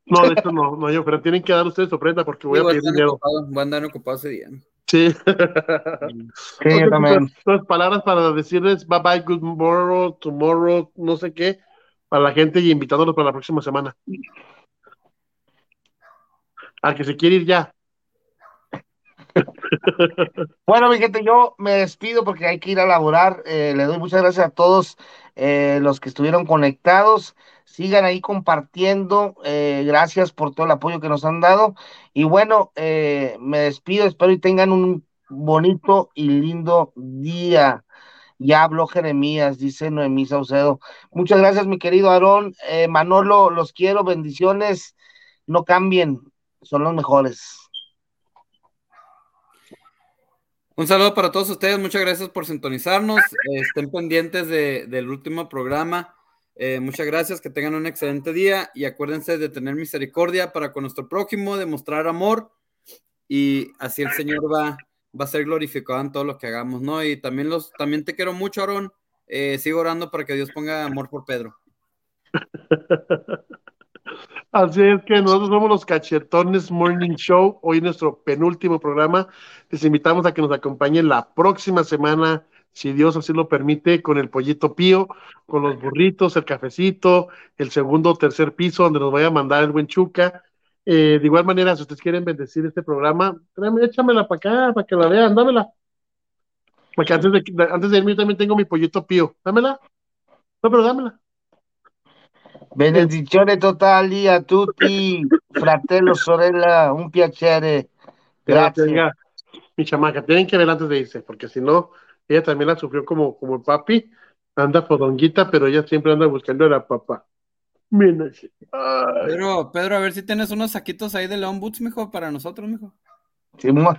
No, de hecho no, no, yo, pero tienen que dar ustedes ofrenda porque voy a pedir dinero. ocupado, voy a andar ocupado ese día. Sí. Sí, yo también. Entonces, palabras para decirles bye bye, good morrow, tomorrow, no sé qué, para la gente y invitándolos para la próxima semana. Al que se quiere ir ya. Bueno, mi gente, yo me despido porque hay que ir a laborar. Eh, le doy muchas gracias a todos eh, los que estuvieron conectados. Sigan ahí compartiendo. Eh, gracias por todo el apoyo que nos han dado. Y bueno, eh, me despido. Espero y tengan un bonito y lindo día. Ya habló Jeremías, dice Noemí Saucedo. Muchas gracias, mi querido Aarón. Eh, Manolo, los quiero, bendiciones. No cambien, son los mejores. Un saludo para todos ustedes, muchas gracias por sintonizarnos. Eh, estén pendientes de, del último programa. Eh, muchas gracias, que tengan un excelente día y acuérdense de tener misericordia para con nuestro prójimo, de mostrar amor y así el Señor va, va a ser glorificado en todo lo que hagamos, ¿no? Y también, los, también te quiero mucho, Aarón. Eh, sigo orando para que Dios ponga amor por Pedro. Así es que nosotros somos los Cachetones Morning Show, hoy nuestro penúltimo programa. Les invitamos a que nos acompañen la próxima semana, si Dios así lo permite, con el pollito pío, con los burritos, el cafecito, el segundo o tercer piso, donde nos vaya a mandar el buen Chuca. Eh, de igual manera, si ustedes quieren bendecir este programa, tráeme, échamela para acá, para que la vean, dámela. Porque antes de, antes de irme yo también tengo mi pollito pío. Dámela. No, pero dámela. Benedizione totali a tutti, fratello, sorella, un piacere. Gracias. Mi chamaca, tienen que ver antes de irse, porque si no, ella también la sufrió como, como el papi, anda fodonguita, pero ella siempre anda buscando a la papá. Sí. Pedro, Pedro, a ver si tienes unos saquitos ahí de León Boots, mijo, para nosotros, mijo. Simón,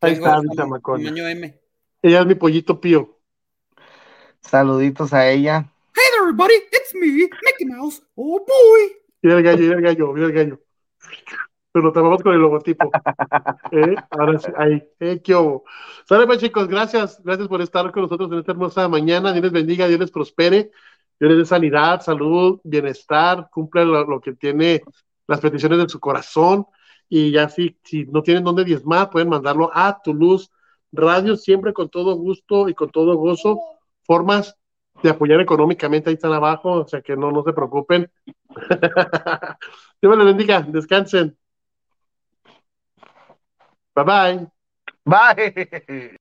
Ahí Tengo está mi M. Ella es mi pollito pío. saluditos a ella. Hey there, everybody, it's me, Mickey Mouse. Oh boy. Mira el gallo, mira el gallo, mira el gallo. Pero lo tapamos con el logotipo. ¿Eh? Ahora sí, ahí. ¿Eh? ¿Qué hubo? Sale pues chicos, gracias. Gracias por estar con nosotros en esta hermosa mañana. Dios les bendiga, Dios les prospere. Dios les dé sanidad, salud, bienestar. Cumple lo, lo que tiene las peticiones de su corazón. Y ya si, si no tienen dónde diezmar, pueden mandarlo a tu luz radio, siempre con todo gusto y con todo gozo. Formas de apoyar económicamente ahí están abajo, o sea que no, no se preocupen. Dios les bendiga, descansen. Bye bye. Bye.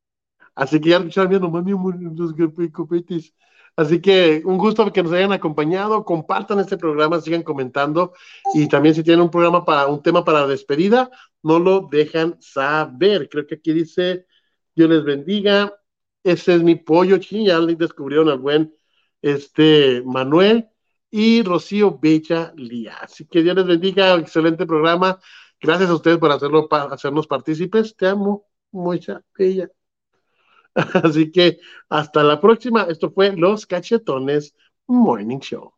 Así que ya escucharon bien, nomás los copetes. Así que un gusto que nos hayan acompañado. Compartan este programa, sigan comentando. Y también si tienen un programa para un tema para despedida, no lo dejan saber. Creo que aquí dice, Dios les bendiga. Ese es mi pollo, sí, ya le descubrieron al buen este Manuel y Rocío Bella Lía. Así que Dios les bendiga, excelente programa. Gracias a ustedes por hacerlo, hacernos partícipes. Te amo, mucha bella. Así que hasta la próxima. Esto fue Los Cachetones Morning Show.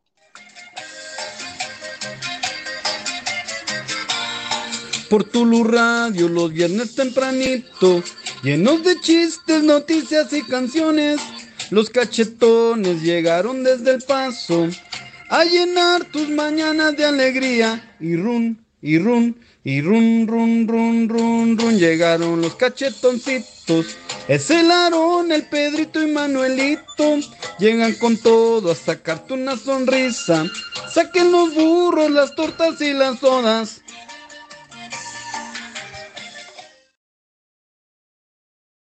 Por Tulu Radio los viernes tempranito, llenos de chistes, noticias y canciones. Los cachetones llegaron desde el paso a llenar tus mañanas de alegría. Y run, y run, y run, run, run, run, run. Llegaron los cachetoncitos. Es el Aarón, el Pedrito y Manuelito. Llegan con todo a sacarte una sonrisa. Saquen los burros, las tortas y las sodas.